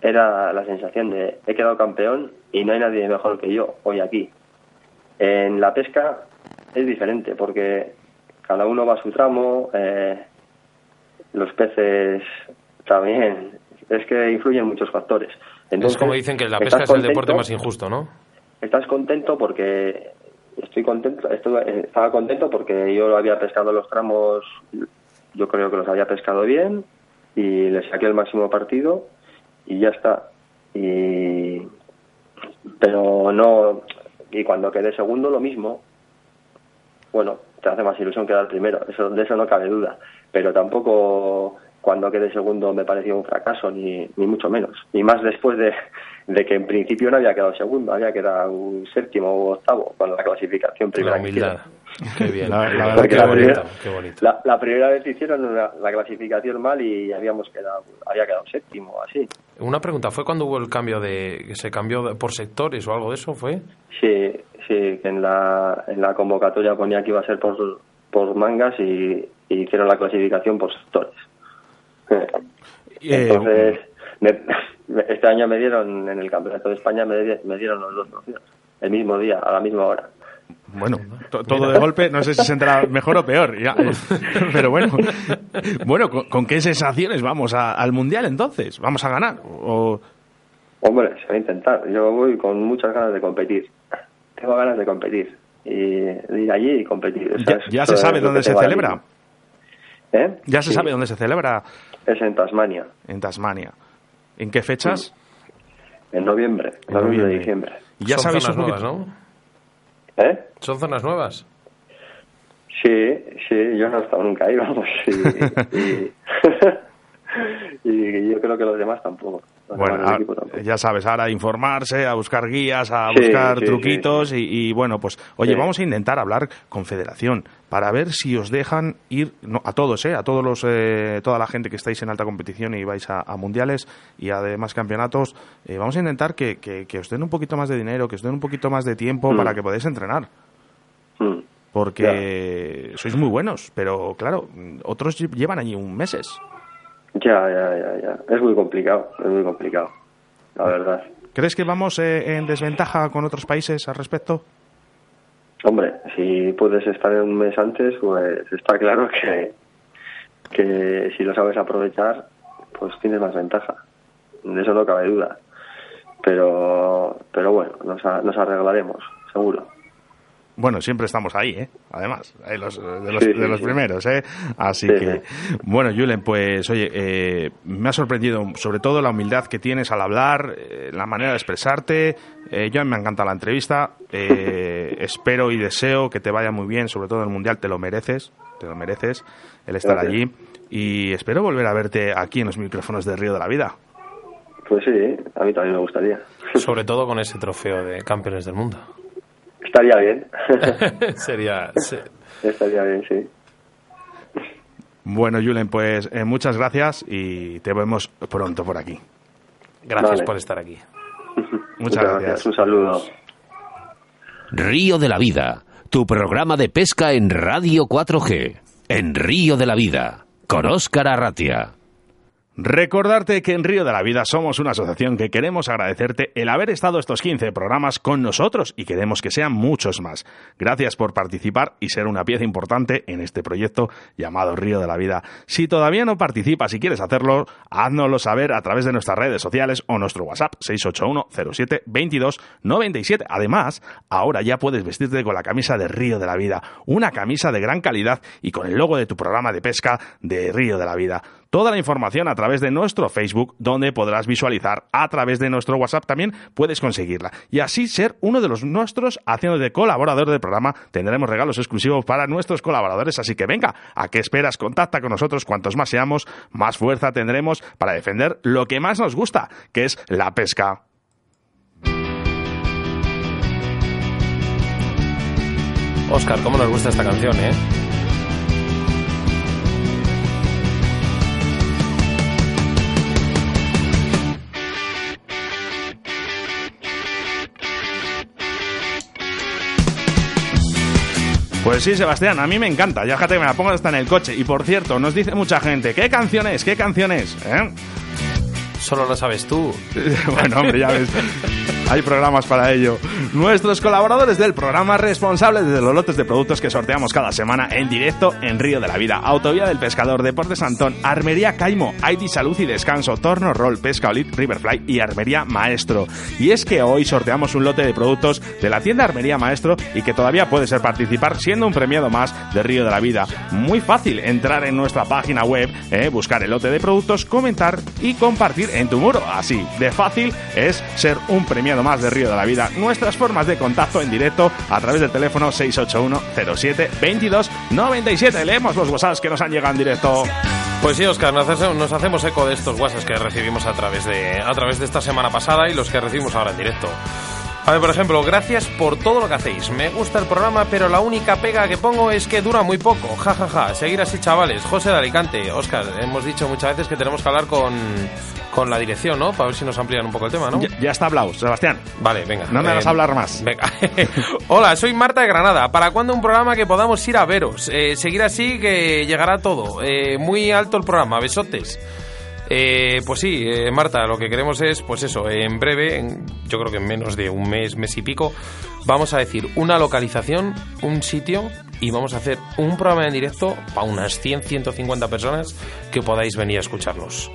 era la sensación de he quedado campeón y no hay nadie mejor que yo hoy aquí. En la pesca es diferente porque cada uno va a su tramo, eh, los peces también, es que influyen muchos factores. Entonces, es como dicen que la ¿estás pesca es el contento? deporte más injusto, ¿no? Estás contento porque estoy contento, estaba contento porque yo había pescado los tramos, yo creo que los había pescado bien y le saqué el máximo partido y ya está. Y pero no y cuando quedé segundo lo mismo. Bueno, te hace más ilusión quedar primero, eso de eso no cabe duda, pero tampoco cuando quedé segundo me pareció un fracaso ni, ni mucho menos, y más después de, de que en principio no había quedado segundo, había quedado un séptimo o octavo con la clasificación primera La humildad. Qué bien. La, la verdad que la bonito. primera- qué bonito. La, la primera vez hicieron una- la clasificación mal y habíamos quedado, había quedado séptimo así. Una pregunta, ¿fue cuando hubo el cambio de... que se cambió por sectores o algo de eso? ¿Fue? Sí, sí, que en la, en la convocatoria ponía que iba a ser por, por mangas y, y hicieron la clasificación por sectores. Eh, Entonces, me- este año me dieron, en el Campeonato de España, me, me dieron los dos trofeos, el mismo día, a la misma hora. Bueno, to- todo de golpe, no sé si se entra mejor o peor, ya, pero bueno. Bueno, ¿con, con qué sensaciones vamos a- al Mundial entonces? ¿Vamos a ganar? O, Hombre, se va a intentar. Yo voy con muchas ganas de competir. Tengo ganas de competir. Y de ir allí y competir. Ya, se sabe dónde se celebra. ¿Eh? Ya se Sí, sabe dónde se celebra Es en Tasmania, en Tasmania. ¿En qué fechas? en noviembre, En noviembre noviembre. de diciembre. Ya Son sabéis un nuevas, poquito- ¿no? ¿Eh? ¿Son zonas nuevas? Sí, sí, yo no he estado nunca ahí, vamos. Y, y- y yo creo que los demás tampoco. Bueno, ah, ya sabes, ahora a informarse, a buscar guías, a Sí, buscar sí, truquitos Y, y, bueno, pues oye, vamos a intentar hablar con Federación para ver si os dejan ir no, a todos, ¿eh? a todos los, eh, toda la gente que estáis en alta competición y vais a, a mundiales y a demás campeonatos. eh, vamos a intentar que, que- que os den un poquito más de dinero, que os den un poquito más de tiempo Mm. para que podáis entrenar. Mm. Porque sois muy buenos, pero claro, otros lle- llevan allí un meses. Ya, ya, ya, ya. Es muy complicado, es muy complicado, la verdad. ¿Crees que vamos eh, en desventaja con otros países al respecto? Hombre, si puedes estar un mes antes, pues está claro que, que si lo sabes aprovechar, pues tienes más ventaja. De eso no cabe duda. Pero, pero bueno, nos, a- nos arreglaremos, seguro. Bueno, siempre estamos ahí, ¿eh? Además, ahí los- de los, Sí, de los sí. primeros, ¿eh? Así Sí, que, bueno, Julen, pues oye, eh, me ha sorprendido sobre todo la humildad que tienes al hablar, eh, la manera de expresarte. Eh, yo me ha encantado la entrevista. Eh, espero y deseo que te vaya muy bien, sobre todo en el Mundial, te lo mereces, te lo mereces el estar Gracias. allí. Y espero volver a verte aquí en los micrófonos de Río de la Vida. Pues sí, a mí también me gustaría. Sobre todo con ese trofeo de campeones del mundo. Estaría bien. Sería... se- Estaría bien, sí. Bueno, Julen, pues eh, muchas gracias y te vemos pronto por aquí. Gracias Vale. por estar aquí. Muchas gracias. Un saludo. Río de la Vida, tu programa de pesca en Radio 4G. En Río de la Vida, con Óscar Arratia. Recordarte que en Río de la Vida somos una asociación que queremos agradecerte el haber estado estos 15 programas con nosotros y queremos que sean muchos más. Gracias por participar y ser una pieza importante en este proyecto llamado Río de la Vida. Si todavía no participas y quieres hacerlo, háznoslo saber a través de nuestras redes sociales o nuestro WhatsApp 681 07 22 97. Además, ahora ya puedes vestirte con la camisa de Río de la Vida, una camisa de gran calidad y con el logo de tu programa de pesca de Río de la Vida. Toda la información a través de nuestro Facebook, donde podrás visualizar a través de nuestro WhatsApp también puedes conseguirla. Y así ser uno de los nuestros haciendo de colaborador del programa. Tendremos regalos exclusivos para nuestros colaboradores, así que venga, ¿a qué esperas? Contacta con nosotros, cuantos más seamos, más fuerza tendremos para defender lo que más nos gusta, que es la pesca. Oscar, ¿cómo nos gusta esta canción, eh? Pues sí, Sebastián, a mí me encanta. Ya fíjate que me la pongo hasta en el coche. Y por cierto, nos dice mucha gente, ¿qué canciones? ¿Qué canciones? ¿Eh? Solo lo sabes tú. bueno, hombre, ya ves. Hay programas para ello. Nuestros colaboradores del programa responsables de los lotes de productos que sorteamos cada semana en directo en Río de la Vida. Autovía del Pescador, Deportes Antón, Armería Caimo, ID Salud y Descanso, Torno Roll, Pesca Olit, Riverfly y Armería Maestro. Y es que hoy sorteamos un lote de productos de la tienda Armería Maestro y que todavía puede ser participar siendo un premiado más de Río de la Vida. Muy fácil entrar en nuestra página web, eh, buscar el lote de productos, comentar y compartir en tu muro. Así de fácil es ser un premiado más de Río de la Vida. Nuestras formas de contacto en directo a través del teléfono 681 07 22 97. Leemos los WhatsApps que nos han llegado en directo. Pues sí, Oscar, nos hacemos eco de estos WhatsApps que recibimos a través de, a través de esta semana pasada y los que recibimos ahora en directo. A ver, por ejemplo, gracias por todo lo que hacéis. Me gusta el programa, pero la única pega que pongo es que dura muy poco. Ja, ja, ja. Seguir así, chavales. José de Alicante. Oscar, hemos dicho muchas veces que tenemos que hablar con, con la dirección, ¿no? Para ver si nos amplían un poco el tema, ¿no? Ya, ya está hablado, Sebastián. Vale, venga. No me Eh, hablar más. Venga. Hola, soy Marta de Granada. ¿Para cuándo un programa que podamos ir a veros? Eh, seguir así que llegará todo. Eh, muy alto el programa. Besotes. Eh, pues sí, eh, Marta, lo que queremos es, pues eso, en breve, yo creo que en menos de un mes, mes y pico, vamos a decir una localización, un sitio y vamos a hacer un programa en directo para unas 100, 150 personas que podáis venir a escucharnos.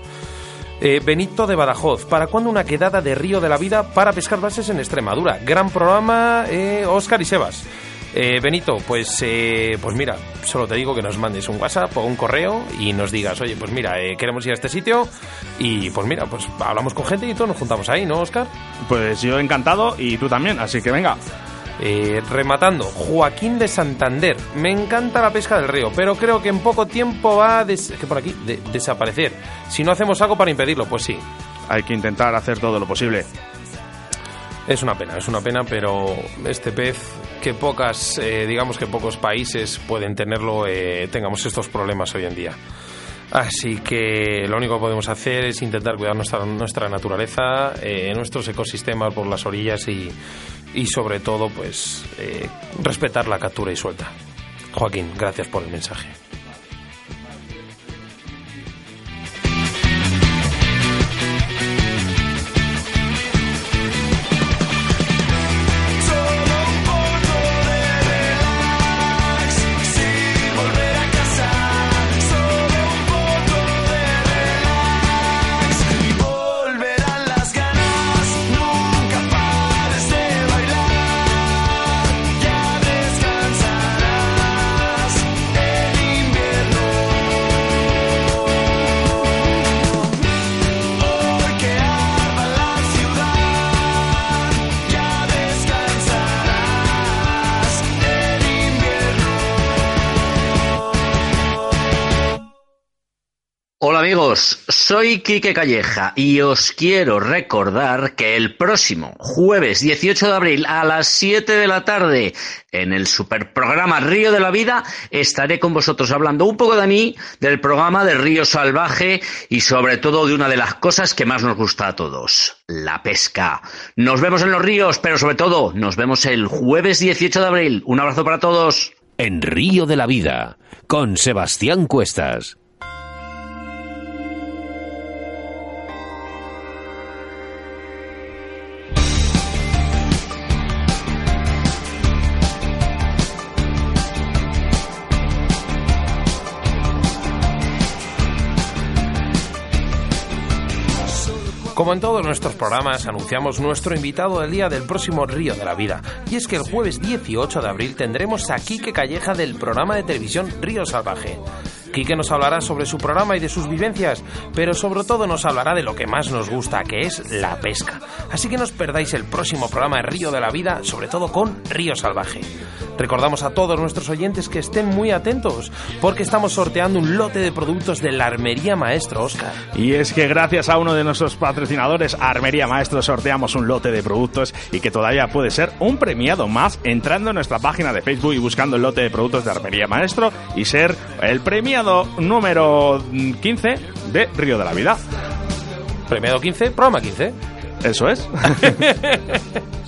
Eh, Benito de Badajoz, ¿para cuándo una quedada de Río de la Vida para pescar bases en Extremadura? Gran programa, eh, Oscar y Sebas. Eh, Benito, pues, eh, pues mira, solo te digo que nos mandes un WhatsApp o un correo y nos digas, oye, pues mira, eh, queremos ir a este sitio y pues mira, pues hablamos con gente y todos nos juntamos ahí, ¿no, Oscar? Pues yo encantado y tú también, así que venga. Eh, rematando, Joaquín de Santander. Me encanta la pesca del río, pero creo que en poco tiempo va a des- que por aquí de- desaparecer. Si no hacemos algo para impedirlo, pues sí. Hay que intentar hacer todo lo posible. Es una pena, es una pena, pero este pez, que pocas, eh, digamos que pocos países pueden tenerlo, eh, tengamos estos problemas hoy en día. Así que lo único que podemos hacer es intentar cuidar nuestra, naturaleza, eh, nuestros ecosistemas por las orillas y, y sobre todo, pues, respetar la captura y suelta. Joaquín, gracias por el mensaje. Amigos, soy Quique Calleja y os quiero recordar que el próximo jueves 18 de abril a las 7 de la tarde en el superprograma Río de la Vida estaré con vosotros hablando un poco de mí, del programa de Río Salvaje y sobre todo de una de las cosas que más nos gusta a todos, la pesca. Nos vemos en los ríos, pero sobre todo nos vemos el jueves 18 de abril. Un abrazo para todos. En Río de la Vida, con Sebastián Cuestas. Como en todos nuestros programas, anunciamos nuestro invitado del día del próximo Río de la Vida. Y es que el jueves 18 de abril tendremos a Quique Calleja del programa de televisión Río Salvaje. Quique nos hablará sobre su programa y de sus vivencias, pero sobre todo nos hablará de lo que más nos gusta, que es la pesca. Así que no os perdáis el próximo programa de Río de la Vida, sobre todo con Río Salvaje. Recordamos a todos nuestros oyentes que estén muy atentos, porque estamos sorteando un lote de productos de la Armería Maestro Oscar. Y es que gracias a uno de nuestros patrocinadores, Armería Maestro, sorteamos un lote de productos y que todavía puede ser un premiado más entrando en nuestra página de Facebook y buscando el lote de productos de Armería Maestro y ser el premiado número 15 de Río de la Vida. Premiado 15, programa 15. Eso es.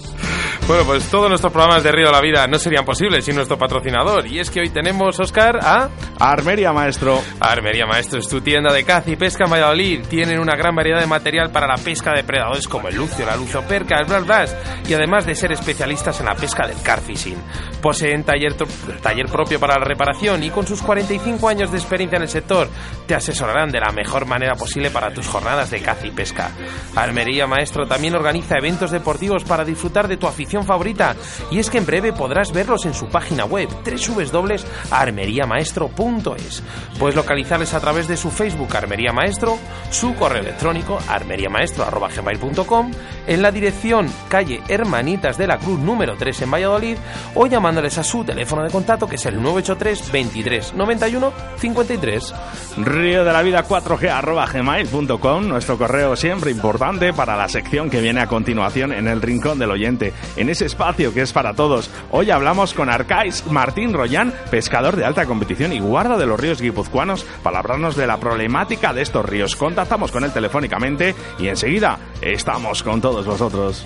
Bueno, pues todos nuestros programas de Río de la Vida no serían posibles sin nuestro patrocinador. Y es que hoy tenemos, Oscar, a Armería Maestro. Armería Maestro. Es tu tienda de caza y pesca en Valladolid. Tienen una gran variedad de material para la pesca de predadores como el lucio, la luzoperca, el blas blas. Y además de ser especialistas en la pesca del carfishing. Poseen taller, taller propio para la reparación y con sus 45 años de experiencia en el sector te asesorarán de la mejor manera posible para tus jornadas de caza y pesca. Armería Maestro también organiza eventos deportivos para disfrutar de tu afición favorita. Y es que en breve podrás verlos en su página web www.armeriamaestro.es. Puedes localizarles a través de su Facebook Armería Maestro, su correo electrónico armeriamaestro.gmail.com, en la dirección calle Hermanitas de la Cruz número 3 en Valladolid o llamándoles a su teléfono de contacto que es el 983 23 91 53. Río de la vida 4G arroba gmail.com, nuestro correo siempre importante para la sección que viene a continuación en el rincón del oyente, en ese espacio que es para todos. Hoy hablamos con Arcais Martín Royán, pescador de alta competición y guarda de los ríos guipuzcoanos, para hablarnos de la problemática de estos ríos. Contactamos con él telefónicamente y enseguida estamos con todos vosotros.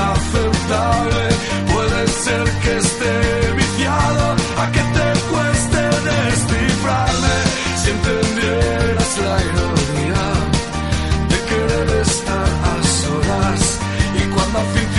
inaceptable, puede ser que esté viciado, a que te cueste descifrarme, si entendieras la ironía de querer estar a solas, y cuando tiempo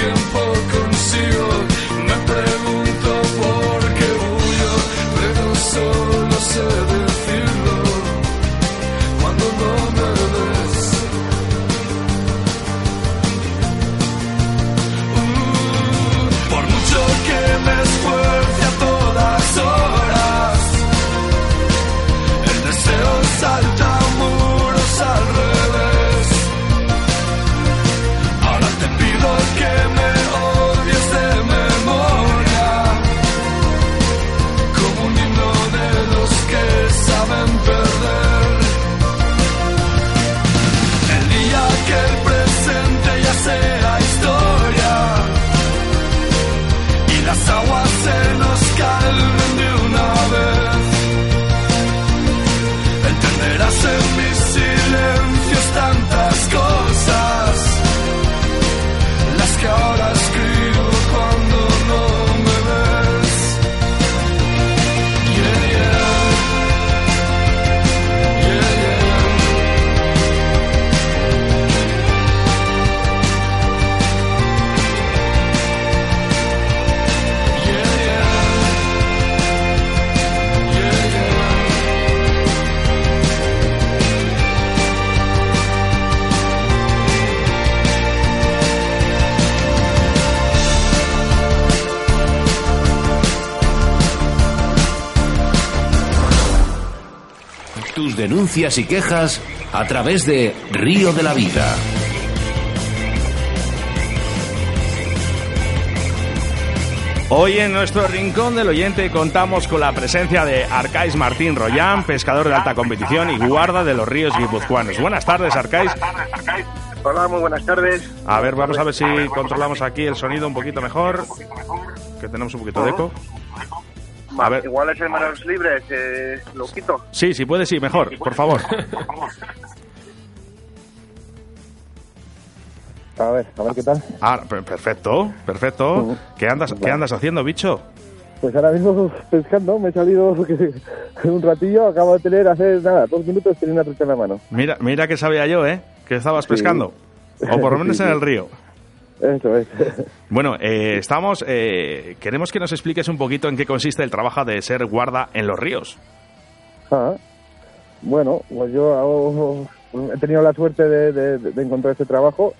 denuncias y quejas a través de Río de la Vida. Hoy en nuestro rincón del oyente contamos con la presencia de Arcais Martín Royán, pescador de alta competición y guarda de los ríos guipuzcoanos. Buenas tardes, Arcais. Hola, muy buenas tardes. A ver, vamos a ver si controlamos aquí el sonido un poquito mejor, que tenemos un poquito de eco. A ver. Igual es en manos libres, eh, lo quito. Sí, sí puede, sí, mejor, por favor. A ver, a ver qué tal. Ah, per- perfecto, perfecto. ¿Qué andas, ¿Qué andas haciendo, bicho? Pues ahora mismo pescando, me he salido un ratillo, acabo de tener hace nada, dos minutos tenía una trucha en la mano. Mira, mira que sabía yo, ¿eh? Que estabas Sí. pescando. O por lo menos Sí, en el río. Eso es. Bueno, eh, estamos. eh, queremos que nos expliques un poquito en qué consiste el trabajo de ser guarda en los ríos. Ah, bueno, pues yo he tenido la suerte de encontrar este trabajo.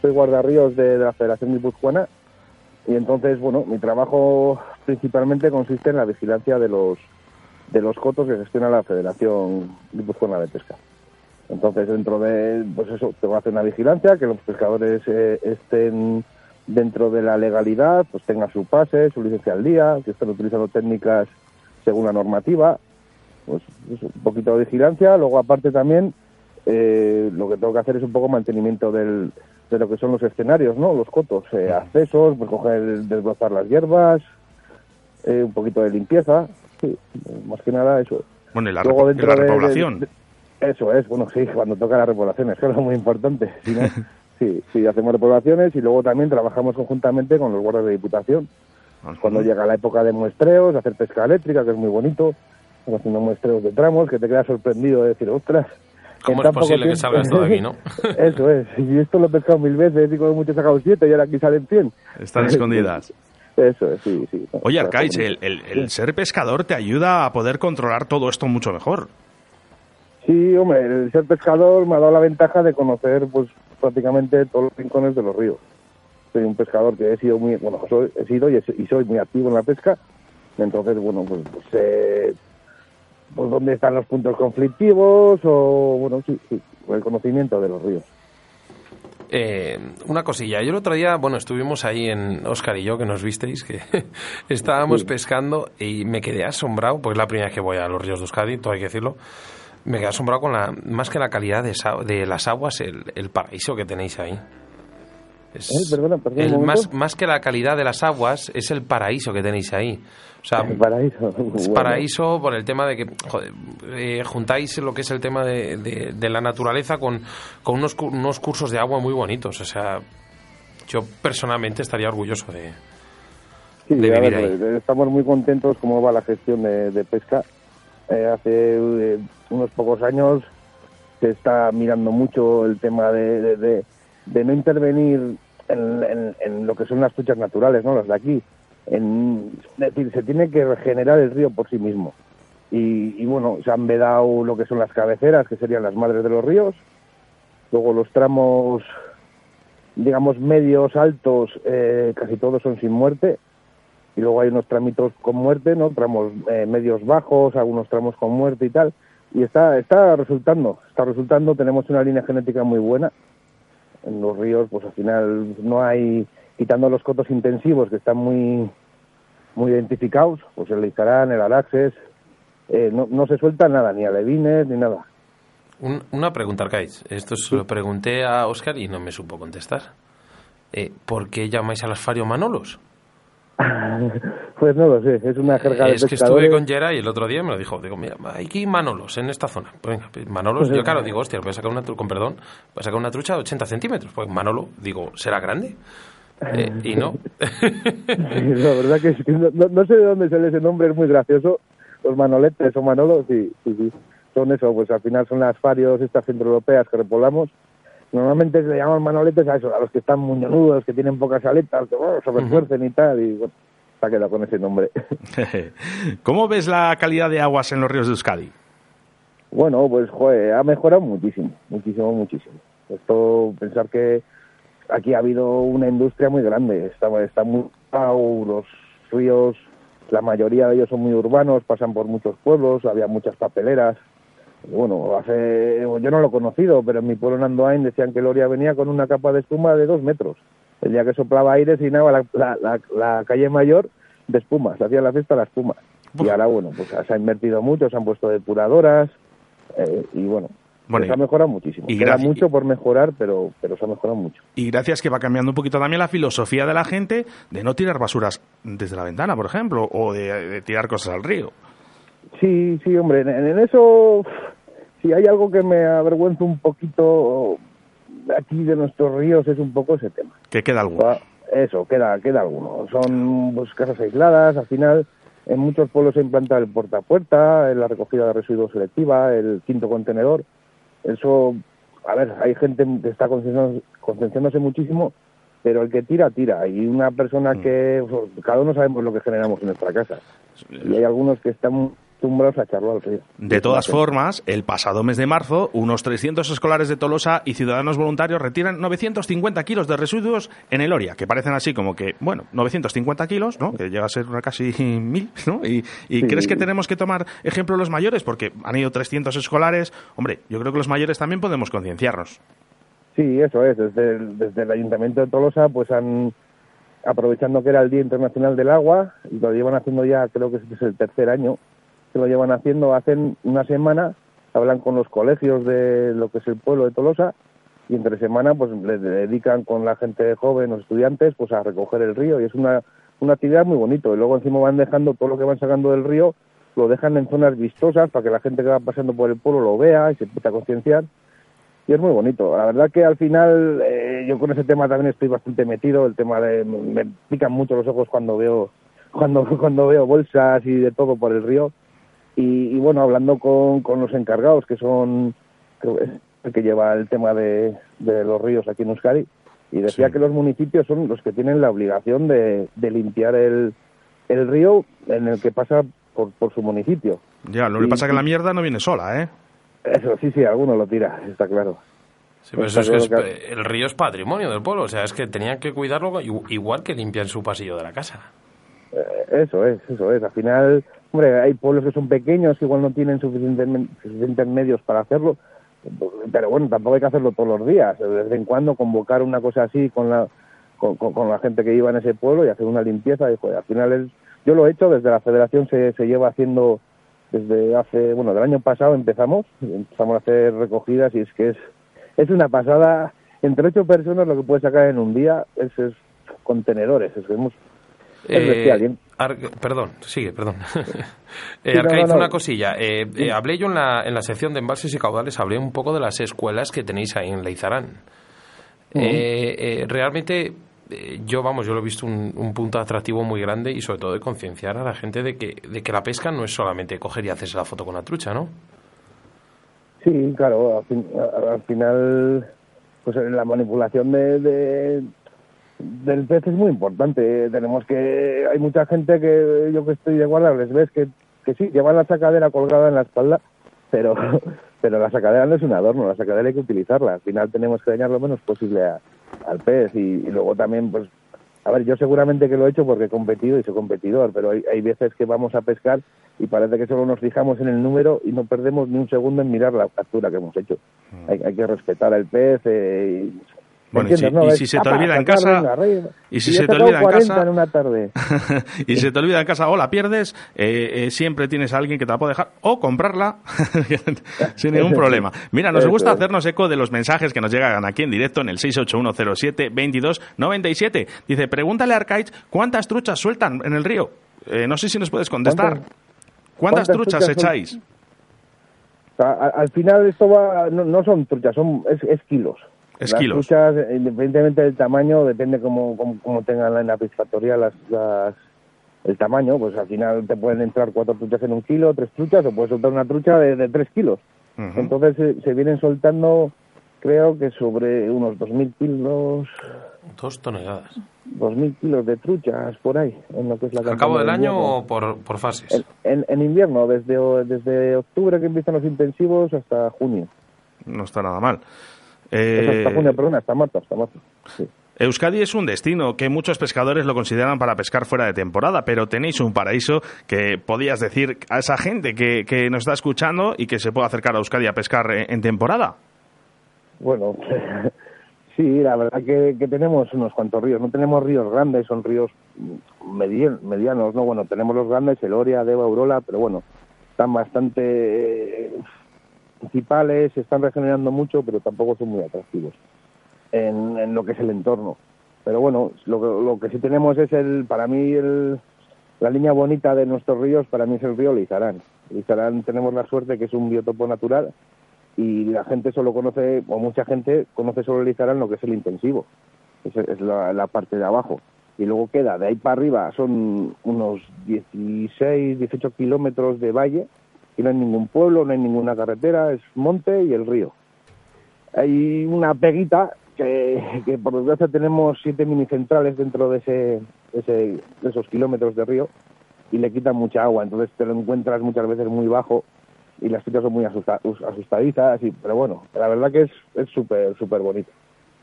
Soy guardarríos de, de la Federación Guipuzcoana y entonces, bueno, mi trabajo principalmente consiste en la vigilancia de los de los cotos que gestiona la Federación Guipuzcoana de Pesca. Entonces, dentro de, pues eso, tengo que hacer una vigilancia, que los pescadores eh, estén dentro de la legalidad, pues tengan su pase, su licencia al día, que estén utilizando técnicas según la normativa, pues un poquito de vigilancia. Luego, aparte también, eh, lo que tengo que hacer es un poco mantenimiento del, de lo que son los escenarios, ¿no? Los cotos, eh, accesos, pues coger, desbrozar las hierbas, eh, un poquito de limpieza, sí, más que nada eso. Bueno, y la, Luego repo- y dentro la de- repoblación. de- eso es, bueno, sí, cuando toca la repoblación, es que es muy importante. si no, sí, sí, hacemos repoblaciones y luego también trabajamos conjuntamente con los guardas de diputación. Cuando llega la época de muestreos, hacer pesca eléctrica, que es muy bonito, haciendo muestreos de tramos, que te quedas sorprendido de decir, ostras. ¿Cómo es posible que salga esto de aquí, no? Eso es, y esto lo he pescado mil veces como mucho he sacado siete y ahora aquí salen cien. Están escondidas. Eso es, sí, sí. Oye, bonito. el, el- el ser pescador te ayuda a poder controlar todo esto mucho mejor. Sí, hombre, el ser pescador me ha dado la ventaja de conocer pues prácticamente todos los rincones de los ríos. Soy un pescador que he sido muy, bueno, soy- he sido y, he- y soy muy activo en la pesca. Entonces, bueno, pues, pues, eh, pues dónde están los puntos conflictivos o, bueno, sí, sí, el conocimiento de los ríos. Eh, una cosilla, yo el otro día, bueno, estuvimos ahí en Oscar y yo, que nos visteis, que estábamos Sí. pescando y me quedé asombrado, porque es la primera vez que voy a los ríos de Euskadi, todo hay que decirlo, me quedé asombrado con la, más que la calidad de, las aguas, el, el paraíso que tenéis ahí. Es- Ay, perdona, perdona un el más, más que la calidad de las aguas, es el paraíso que tenéis ahí. O sea, El paraíso. es Bueno. paraíso por el tema de que joder, eh, juntáis lo que es el tema de, de- de la naturaleza con, con unos, unos cursos de agua muy bonitos. O sea, yo personalmente estaría orgulloso de... Sí, de a vivir ver, ahí. pues, estamos muy contentos cómo va la gestión de, de pesca. Eh, hace eh, unos pocos años se está mirando mucho el tema de- de no intervenir en, lo que son las truchas naturales, ¿no? las de aquí. En, es decir, se tiene que regenerar el río por sí mismo. Y, y, bueno, se han vedado lo que son las cabeceras, que serían las madres de los ríos. Luego los tramos, digamos, medios, altos, eh, casi todos son sin muerte y luego hay unos tramitos con muerte, ¿no? Tramos eh, medios bajos, algunos tramos con muerte y tal. Y está, está resultando, está resultando, tenemos una línea genética muy buena. En los ríos, pues al final no hay, quitando los cotos intensivos que están muy, muy identificados, pues el Leizarán, el Araxes, eh, no, no se suelta nada, ni alevines, ni nada. Un- una pregunta, Arcaiz. Esto se lo pregunté a Oscar y no me supo contestar. Eh, ¿Por qué llamáis a las Fario Manolos? pues no lo sé, es una jerga de Es que estuve con Gera y el otro día me lo dijo. Digo, mira, hay aquí Manolos en esta zona. Pues venga, pues Manolos, yo claro, digo, hostia, voy a sacar una, tru- con perdón, voy a sacar una trucha de 80 centímetros. Pues Manolo, digo, ¿será grande? Eh, y no. La verdad que, es que no, sé de dónde sale ese nombre, es muy gracioso. Los manoletes o manolos, sí, sí, sí. Son eso, pues al final son las farios estas centroeuropeas que repoblamos. Normalmente se le llaman manoletes a eso, a los que están muñonudos, que tienen pocas aletas, que bueno, se refuercen y tal, y bueno, se ha quedado con ese nombre. ¿Cómo ves la calidad de aguas en los ríos de Euskadi? Bueno, pues joder, ha mejorado muchísimo, muchísimo, muchísimo. Esto, pensar que aquí ha habido una industria muy grande, está, está muy los ríos, la mayoría de ellos son muy urbanos, pasan por muchos pueblos, había muchas papeleras. Bueno, hace, yo no lo he conocido, pero en mi pueblo en Andoain decían que Loria venía con una capa de espuma de dos metros. El día que soplaba aire se llenaba la, la, la- la calle mayor de espuma, se hacía la fiesta la espuma. Y ahora, bueno, pues se ha invertido mucho, se han puesto depuradoras eh, y bueno, Bueno, pues ha mejorado muchísimo. y Queda mucho por mejorar, pero, pero se ha mejorado mucho. Y gracias que va cambiando un poquito también la filosofía de la gente de no tirar basuras desde la ventana, por ejemplo, o de, de tirar cosas al río. Sí, sí, hombre, en, en eso, si hay algo que me avergüenza un poquito aquí de nuestros ríos es un poco ese tema. Que queda alguno. Ah, Eso, queda, queda alguno. Son pues, casas aisladas, al final en muchos pueblos se implanta el puerta a puerta, la recogida de residuos selectiva, el quinto contenedor. Eso, a ver, hay gente que está concienciándose, muchísimo, pero el que tira, tira. Y una persona que, pues, cada uno sabemos lo que generamos en nuestra casa. Y hay algunos que están al río. De todas formas, el pasado mes de marzo, unos 300 escolares de Tolosa y ciudadanos voluntarios retiran 950 kilos de residuos en el Oria, que parecen así como que, bueno, 950 kilos, ¿no? Que llega a ser casi mil, ¿no? ¿Y, y Sí. crees que tenemos que tomar ejemplo los mayores? Porque han ido 300 escolares. Hombre, yo creo que los mayores también podemos concienciarnos. Sí, eso es. Desde el, desde el Ayuntamiento de Tolosa, pues han, aprovechando que era el Día Internacional del Agua, y lo llevan haciendo ya, creo que este es el tercer año, que lo llevan haciendo, hacen una semana hablan con los colegios de lo que es el pueblo de Tolosa y entre semana pues le dedican con la gente joven, los estudiantes, pues a recoger el río y es una, una actividad muy bonito. Y luego encima van dejando todo lo que van sacando del río, lo dejan en zonas vistosas para que la gente que va pasando por el pueblo lo vea y se empiece a concienciar. Y es muy bonito. La verdad que al final eh, yo con ese tema también estoy bastante metido, el tema de me pican mucho los ojos cuando veo cuando cuando veo bolsas y de todo por el río y, bueno hablando con, con los encargados que son el que lleva el tema de, de los ríos aquí en Euskadi y decía que los municipios son los que tienen la obligación de, de limpiar el, el río en el que pasa por, por su municipio. Ya, lo que pasa es que la mierda no viene sola, ¿eh? Eso, sí, sí, alguno lo tira, está claro. Sí, pero eso es que es- el río es patrimonio del pueblo, o sea, es que tenían que cuidarlo i- igual que limpian su pasillo de la casa. Eh, Eso es, eso es. Al final, hombre, hay pueblos que son pequeños que igual no tienen suficientes, suficientes medios para hacerlo, pero bueno, tampoco hay que hacerlo todos los días. De vez en cuando convocar una cosa así con la con, con- con la gente que iba en ese pueblo y hacer una limpieza. Y, joder, al final, es, yo lo he hecho desde la federación, se, se lleva haciendo desde hace, bueno, del año pasado empezamos, empezamos a hacer recogidas y es que es, es una pasada. Entre ocho personas lo que puedes sacar en un día es, es contenedores. Es, que hemos, es Eh, bestial. Ar- perdón, sigue, perdón. eh, Sí, Arcaiz, no, no. una cosilla. Eh, eh, hablé yo en la, en la sección de embalses y caudales, hablé un poco de las escuelas que tenéis ahí en Leizarán. Eh, eh, realmente, eh, yo, vamos, yo lo he visto un, un punto atractivo muy grande y sobre todo de concienciar a la gente de que, de que la pesca no es solamente coger y hacerse la foto con la trucha, ¿no? Sí, claro, al, fin- al final, pues en la manipulación de, de- del pez es muy importante. Tenemos que, hay mucha gente que yo que estoy de guarda, les ves que, que sí, llevan la sacadera colgada en la espalda, pero, pero la sacadera no es un adorno, la sacadera hay que utilizarla. Al final tenemos que dañar lo menos posible a- al pez y, y luego también, pues, a ver, yo seguramente que lo he hecho porque he competido y soy competidor, pero hay, hay veces que vamos a pescar y parece que solo nos fijamos en el número y no perdemos ni un segundo en mirar la captura que hemos hecho. Hay, hay que respetar al pez. Eh, y, ¿me Bueno, y si- entiendes, no? y Es, si se te "Apa, olvida en casa- venga, arriba". y si se te olvida en 40 casa- y se te olvida en casa o la pierdes, eh, eh, siempre tienes a alguien que te la puede dejar o comprarla sin ningún problema. Mira, nos gusta hacernos eco de los mensajes que nos llegan aquí en directo en el 681072297. Dice, pregúntale a Arcaiz cuántas truchas sueltan en el río. Eh, no sé si nos puedes contestar. ¿Cuántas- ¿Cuántas, cuántas truchas echáis? O sea, a- al final esto va, no, no son truchas, son es, es kilos. Las kilos. truchas, eh, independientemente del tamaño, depende cómo, cómo, cómo tengan en la piscatoria las, las, el tamaño, pues al final te pueden entrar cuatro truchas en un kilo, tres truchas, o puedes soltar una trucha de, de tres kilos. Entonces eh, se vienen soltando, creo que sobre unos 2.000 kilos, Dos toneladas. 2.000 kilos de truchas por ahí, en lo que es la ¿Al cabo del de año o por, por fases? En, en, en invierno, desde, desde octubre que empiezan los intensivos hasta junio. No está nada mal. Eh, hasta junio, perdona, hasta marzo, hasta marzo. Sí. Euskadi es un destino que muchos pescadores lo consideran para pescar fuera de temporada, pero tenéis un paraíso que podías decir a esa gente que, que nos está escuchando y que se puede acercar a Euskadi a pescar en, en temporada. Bueno, sí, la verdad que, que tenemos unos cuantos ríos. No tenemos ríos grandes, son ríos medi- medianos, ¿no? Bueno, tenemos los grandes, el Oria, Deva, Urola, pero bueno, están bastante eh, principales, se están regenerando mucho, pero tampoco son muy atractivos en, en lo que es el entorno. Pero bueno, lo, que- lo que sí tenemos es el, para mí, el, la línea bonita de nuestros ríos, para mí es el río Lizarán. Lizarán tenemos la suerte que es un biotopo natural y la gente solo conoce, o mucha gente conoce solo Lizarán lo que es el intensivo, es, es la, la parte de abajo. Y luego queda, de ahí para arriba son unos 16, 18 kilómetros de valle y no hay ningún pueblo, no hay ninguna carretera, es monte y el río. Hay una peguita que, que por desgracia tenemos siete minicentrales dentro de, ese, ese- de esos kilómetros de río y le quitan mucha agua, entonces te lo encuentras muchas veces muy bajo y las truchas son muy asusta- us- asustadizas, y, pero bueno, la verdad que es es súper, súper bonito.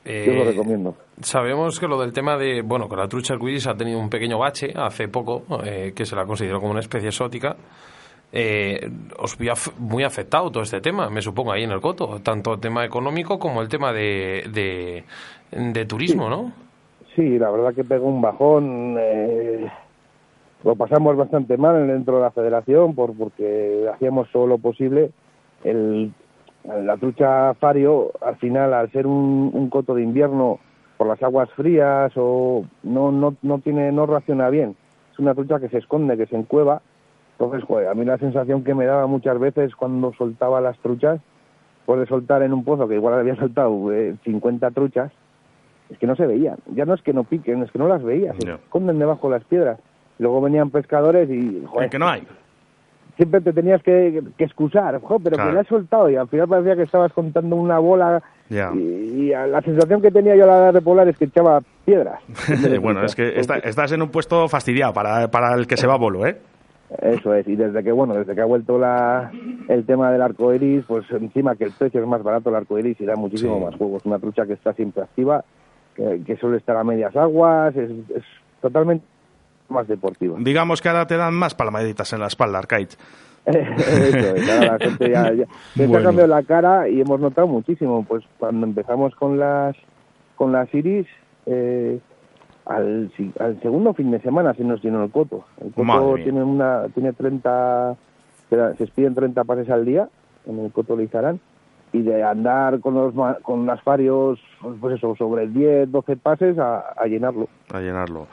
Yo lo Eh, recomiendo. Sabemos que lo del tema de, bueno, que la trucha arcoíris ha tenido un pequeño bache hace poco, eh, que se la consideró como una especie exótica. Eh, os vi af- muy afectado todo este tema, me supongo, ahí en el coto, tanto el tema económico como el tema de, de, de turismo, ¿no? Sí, la verdad que pegó un bajón. eh, lo pasamos bastante mal dentro de la federación por, porque hacíamos todo lo posible el, la trucha fario, al final, al ser un, un coto de invierno, por las aguas frías o no, no, no tiene, no reacciona bien. Es una trucha que se esconde, que se encueva. Entonces, joder, a mí la sensación que me daba muchas veces cuando soltaba las truchas, pues de soltar en un pozo, que igual había soltado eh, 50 truchas, es que no se veían. Ya no es que no piquen, es que no las veías, se Ya. esconden debajo de las piedras. Luego venían pescadores y, joder, que no hay. siempre te tenías que, que excusar, jo, pero Claro. que la has soltado y al final parecía que estabas contando una bola y, la sensación que tenía yo a la hora de polar es que echaba piedras. bueno, es que está- estás en un puesto fastidiado para, para el que se va a bolo, ¿eh? Eso es, y desde que, bueno, desde que ha vuelto la, el tema del arco iris, pues encima que el precio es más barato el arco iris y da muchísimo Sí. más juego. Es una trucha que está siempre activa, que, que suele estar a medias aguas, es, es totalmente más deportiva. Digamos que ahora te dan más palmaditas en la espalda, Arcade. Eso es, ahora la gente ya, ya- se Bueno. ha cambiado la cara y hemos notado muchísimo. Pues cuando empezamos con las con las iris, eh, al, al segundo fin de semana se nos llenó el coto. El Madre coto mía. tiene una tiene 30, se expiden 30 pases al día en el coto Lizarán y de andar con los con las farios, pues eso, sobre 10, 12 pases a, a llenarlo, A llenarlo.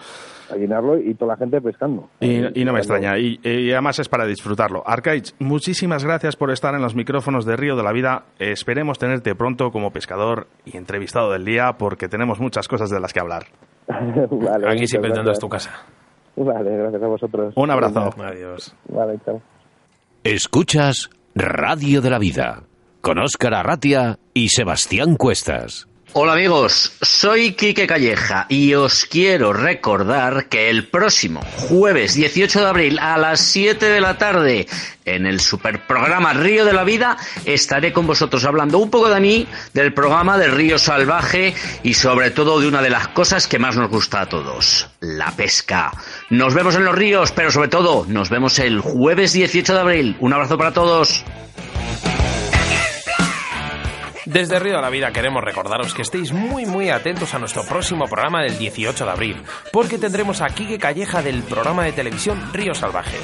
a llenarlo y toda la gente pescando. Y, y no me extraña, y, y además es para disfrutarlo. Arcade, muchísimas gracias por estar en los micrófonos de Río de la Vida. Esperemos tenerte pronto como pescador y entrevistado del día, porque tenemos muchas cosas de las que hablar. Vale, Aquí siempre tendrás gracias. tu casa. Vale, gracias a vosotros. Un abrazo. Adiós. Vale, chao. Escuchas Radio de la Vida con Óscar Arratia y Sebastián Cuestas. Hola amigos, soy Quique Calleja y os quiero recordar que el próximo jueves 18 de abril a las 7 de la tarde en el superprograma Río de la Vida estaré con vosotros hablando un poco de mí, del programa del Río Salvaje y sobre todo de una de las cosas que más nos gusta a todos, la pesca. Nos vemos en los ríos, pero sobre todo nos vemos el jueves 18 de abril. Un abrazo para todos. Desde Río de la Vida queremos recordaros que estéis muy muy atentos a nuestro próximo programa del 18 de abril, porque tendremos a Quique Calleja del programa de televisión Río Salvaje.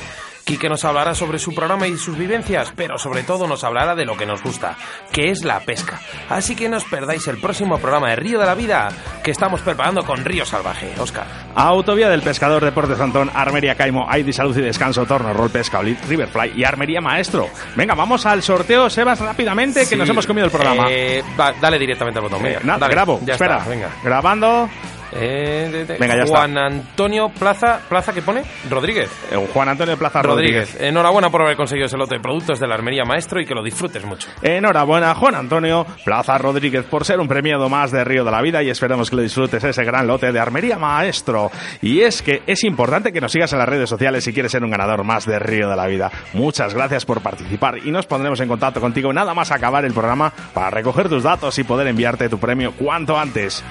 Quique nos hablará sobre su programa y sus vivencias, pero sobre todo nos hablará de lo que nos gusta, que es la pesca. Así que no os perdáis el próximo programa de Río de la Vida que estamos preparando con Río Salvaje. Oscar. Autovía del Pescador, Deportes Antón, Armería Caimo, Aidi Salud y Descanso, Torno, Roll Pesca, Olit, Riverfly y Armería Maestro. Venga, vamos al sorteo, Sebas, rápidamente, que Sí. nos hemos comido el programa. Eh, va, dale directamente al botón. Eh, nada, dale, grabo, ya espera. está, venga. Grabando. Eh, de- de- Venga, ya está. Juan Antonio Plaza, Plaza que pone Rodríguez. Eh, Juan Antonio Plaza Rodríguez. Rodríguez. Enhorabuena por haber conseguido ese lote de productos de la Armería Maestro y que lo disfrutes mucho. Enhorabuena, Juan Antonio Plaza Rodríguez, por ser un premiado más de Río de la Vida y esperemos que lo disfrutes ese gran lote de Armería Maestro. Y es que es importante que nos sigas en las redes sociales si quieres ser un ganador más de Río de la Vida. Muchas gracias por participar y nos pondremos en contacto contigo nada más acabar el programa para recoger tus datos y poder enviarte tu premio cuanto antes.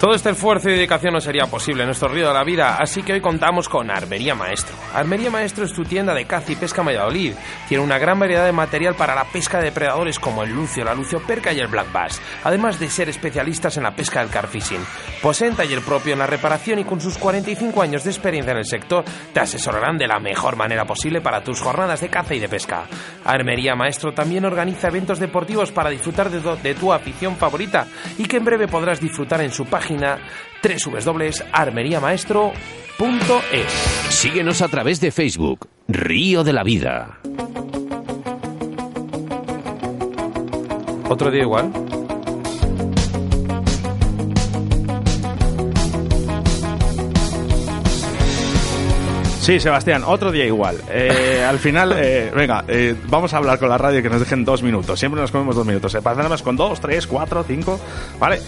Todo este esfuerzo y dedicación no sería posible en nuestro río de la vida, así que hoy contamos con Armería Maestro. Armería Maestro es tu tienda de caza y pesca en Valladolid. Tiene una gran variedad de material para la pesca de depredadores como el lucio, la lucio perca y el black bass, además de ser especialistas en la pesca del carfishing. Poseen taller propio en la reparación y con sus 45 años de experiencia en el sector te asesorarán de la mejor manera posible para tus jornadas de caza y de pesca. Armería Maestro también organiza eventos deportivos para disfrutar de, de tu afición favorita y que en breve podrás disfrutar en su página www.armeriamaestro.es. Síguenos a través de Facebook, Río de la Vida. Otro día igual. Sí, Sebastián, otro día igual. Eh, al final, eh, venga, eh, vamos a hablar con la radio que nos dejen dos minutos. Siempre nos comemos dos minutos. Eh, pasamos con dos, tres, cuatro, cinco. Vale.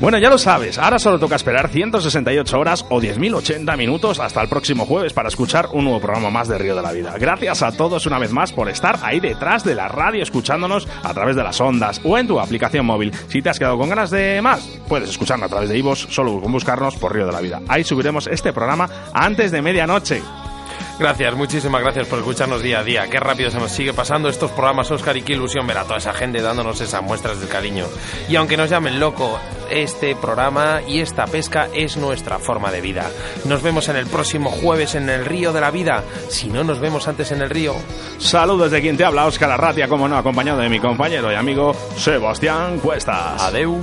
Bueno, ya lo sabes, ahora solo toca esperar 168 horas o 10.080 minutos hasta el próximo jueves para escuchar un nuevo programa más de Río de la Vida. Gracias a todos una vez más por estar ahí detrás de la radio escuchándonos a través de las ondas o en tu aplicación móvil. Si te has quedado con ganas de más, puedes escucharnos a través de iVoox, solo con buscarnos por Río de la Vida. Ahí subiremos este programa antes de medianoche. Gracias, muchísimas gracias por escucharnos día a día. Qué rápido se nos sigue pasando estos programas, Oscar, y qué ilusión ver a toda esa gente dándonos esas muestras de cariño. Y aunque nos llamen loco, este programa y esta pesca es nuestra forma de vida. Nos vemos en el próximo jueves en el Río de la Vida. Si no nos vemos antes en el río. Saludos de quien te habla, Oscar Arratia, como no, acompañado de mi compañero y amigo Sebastián Cuestas. Adeu.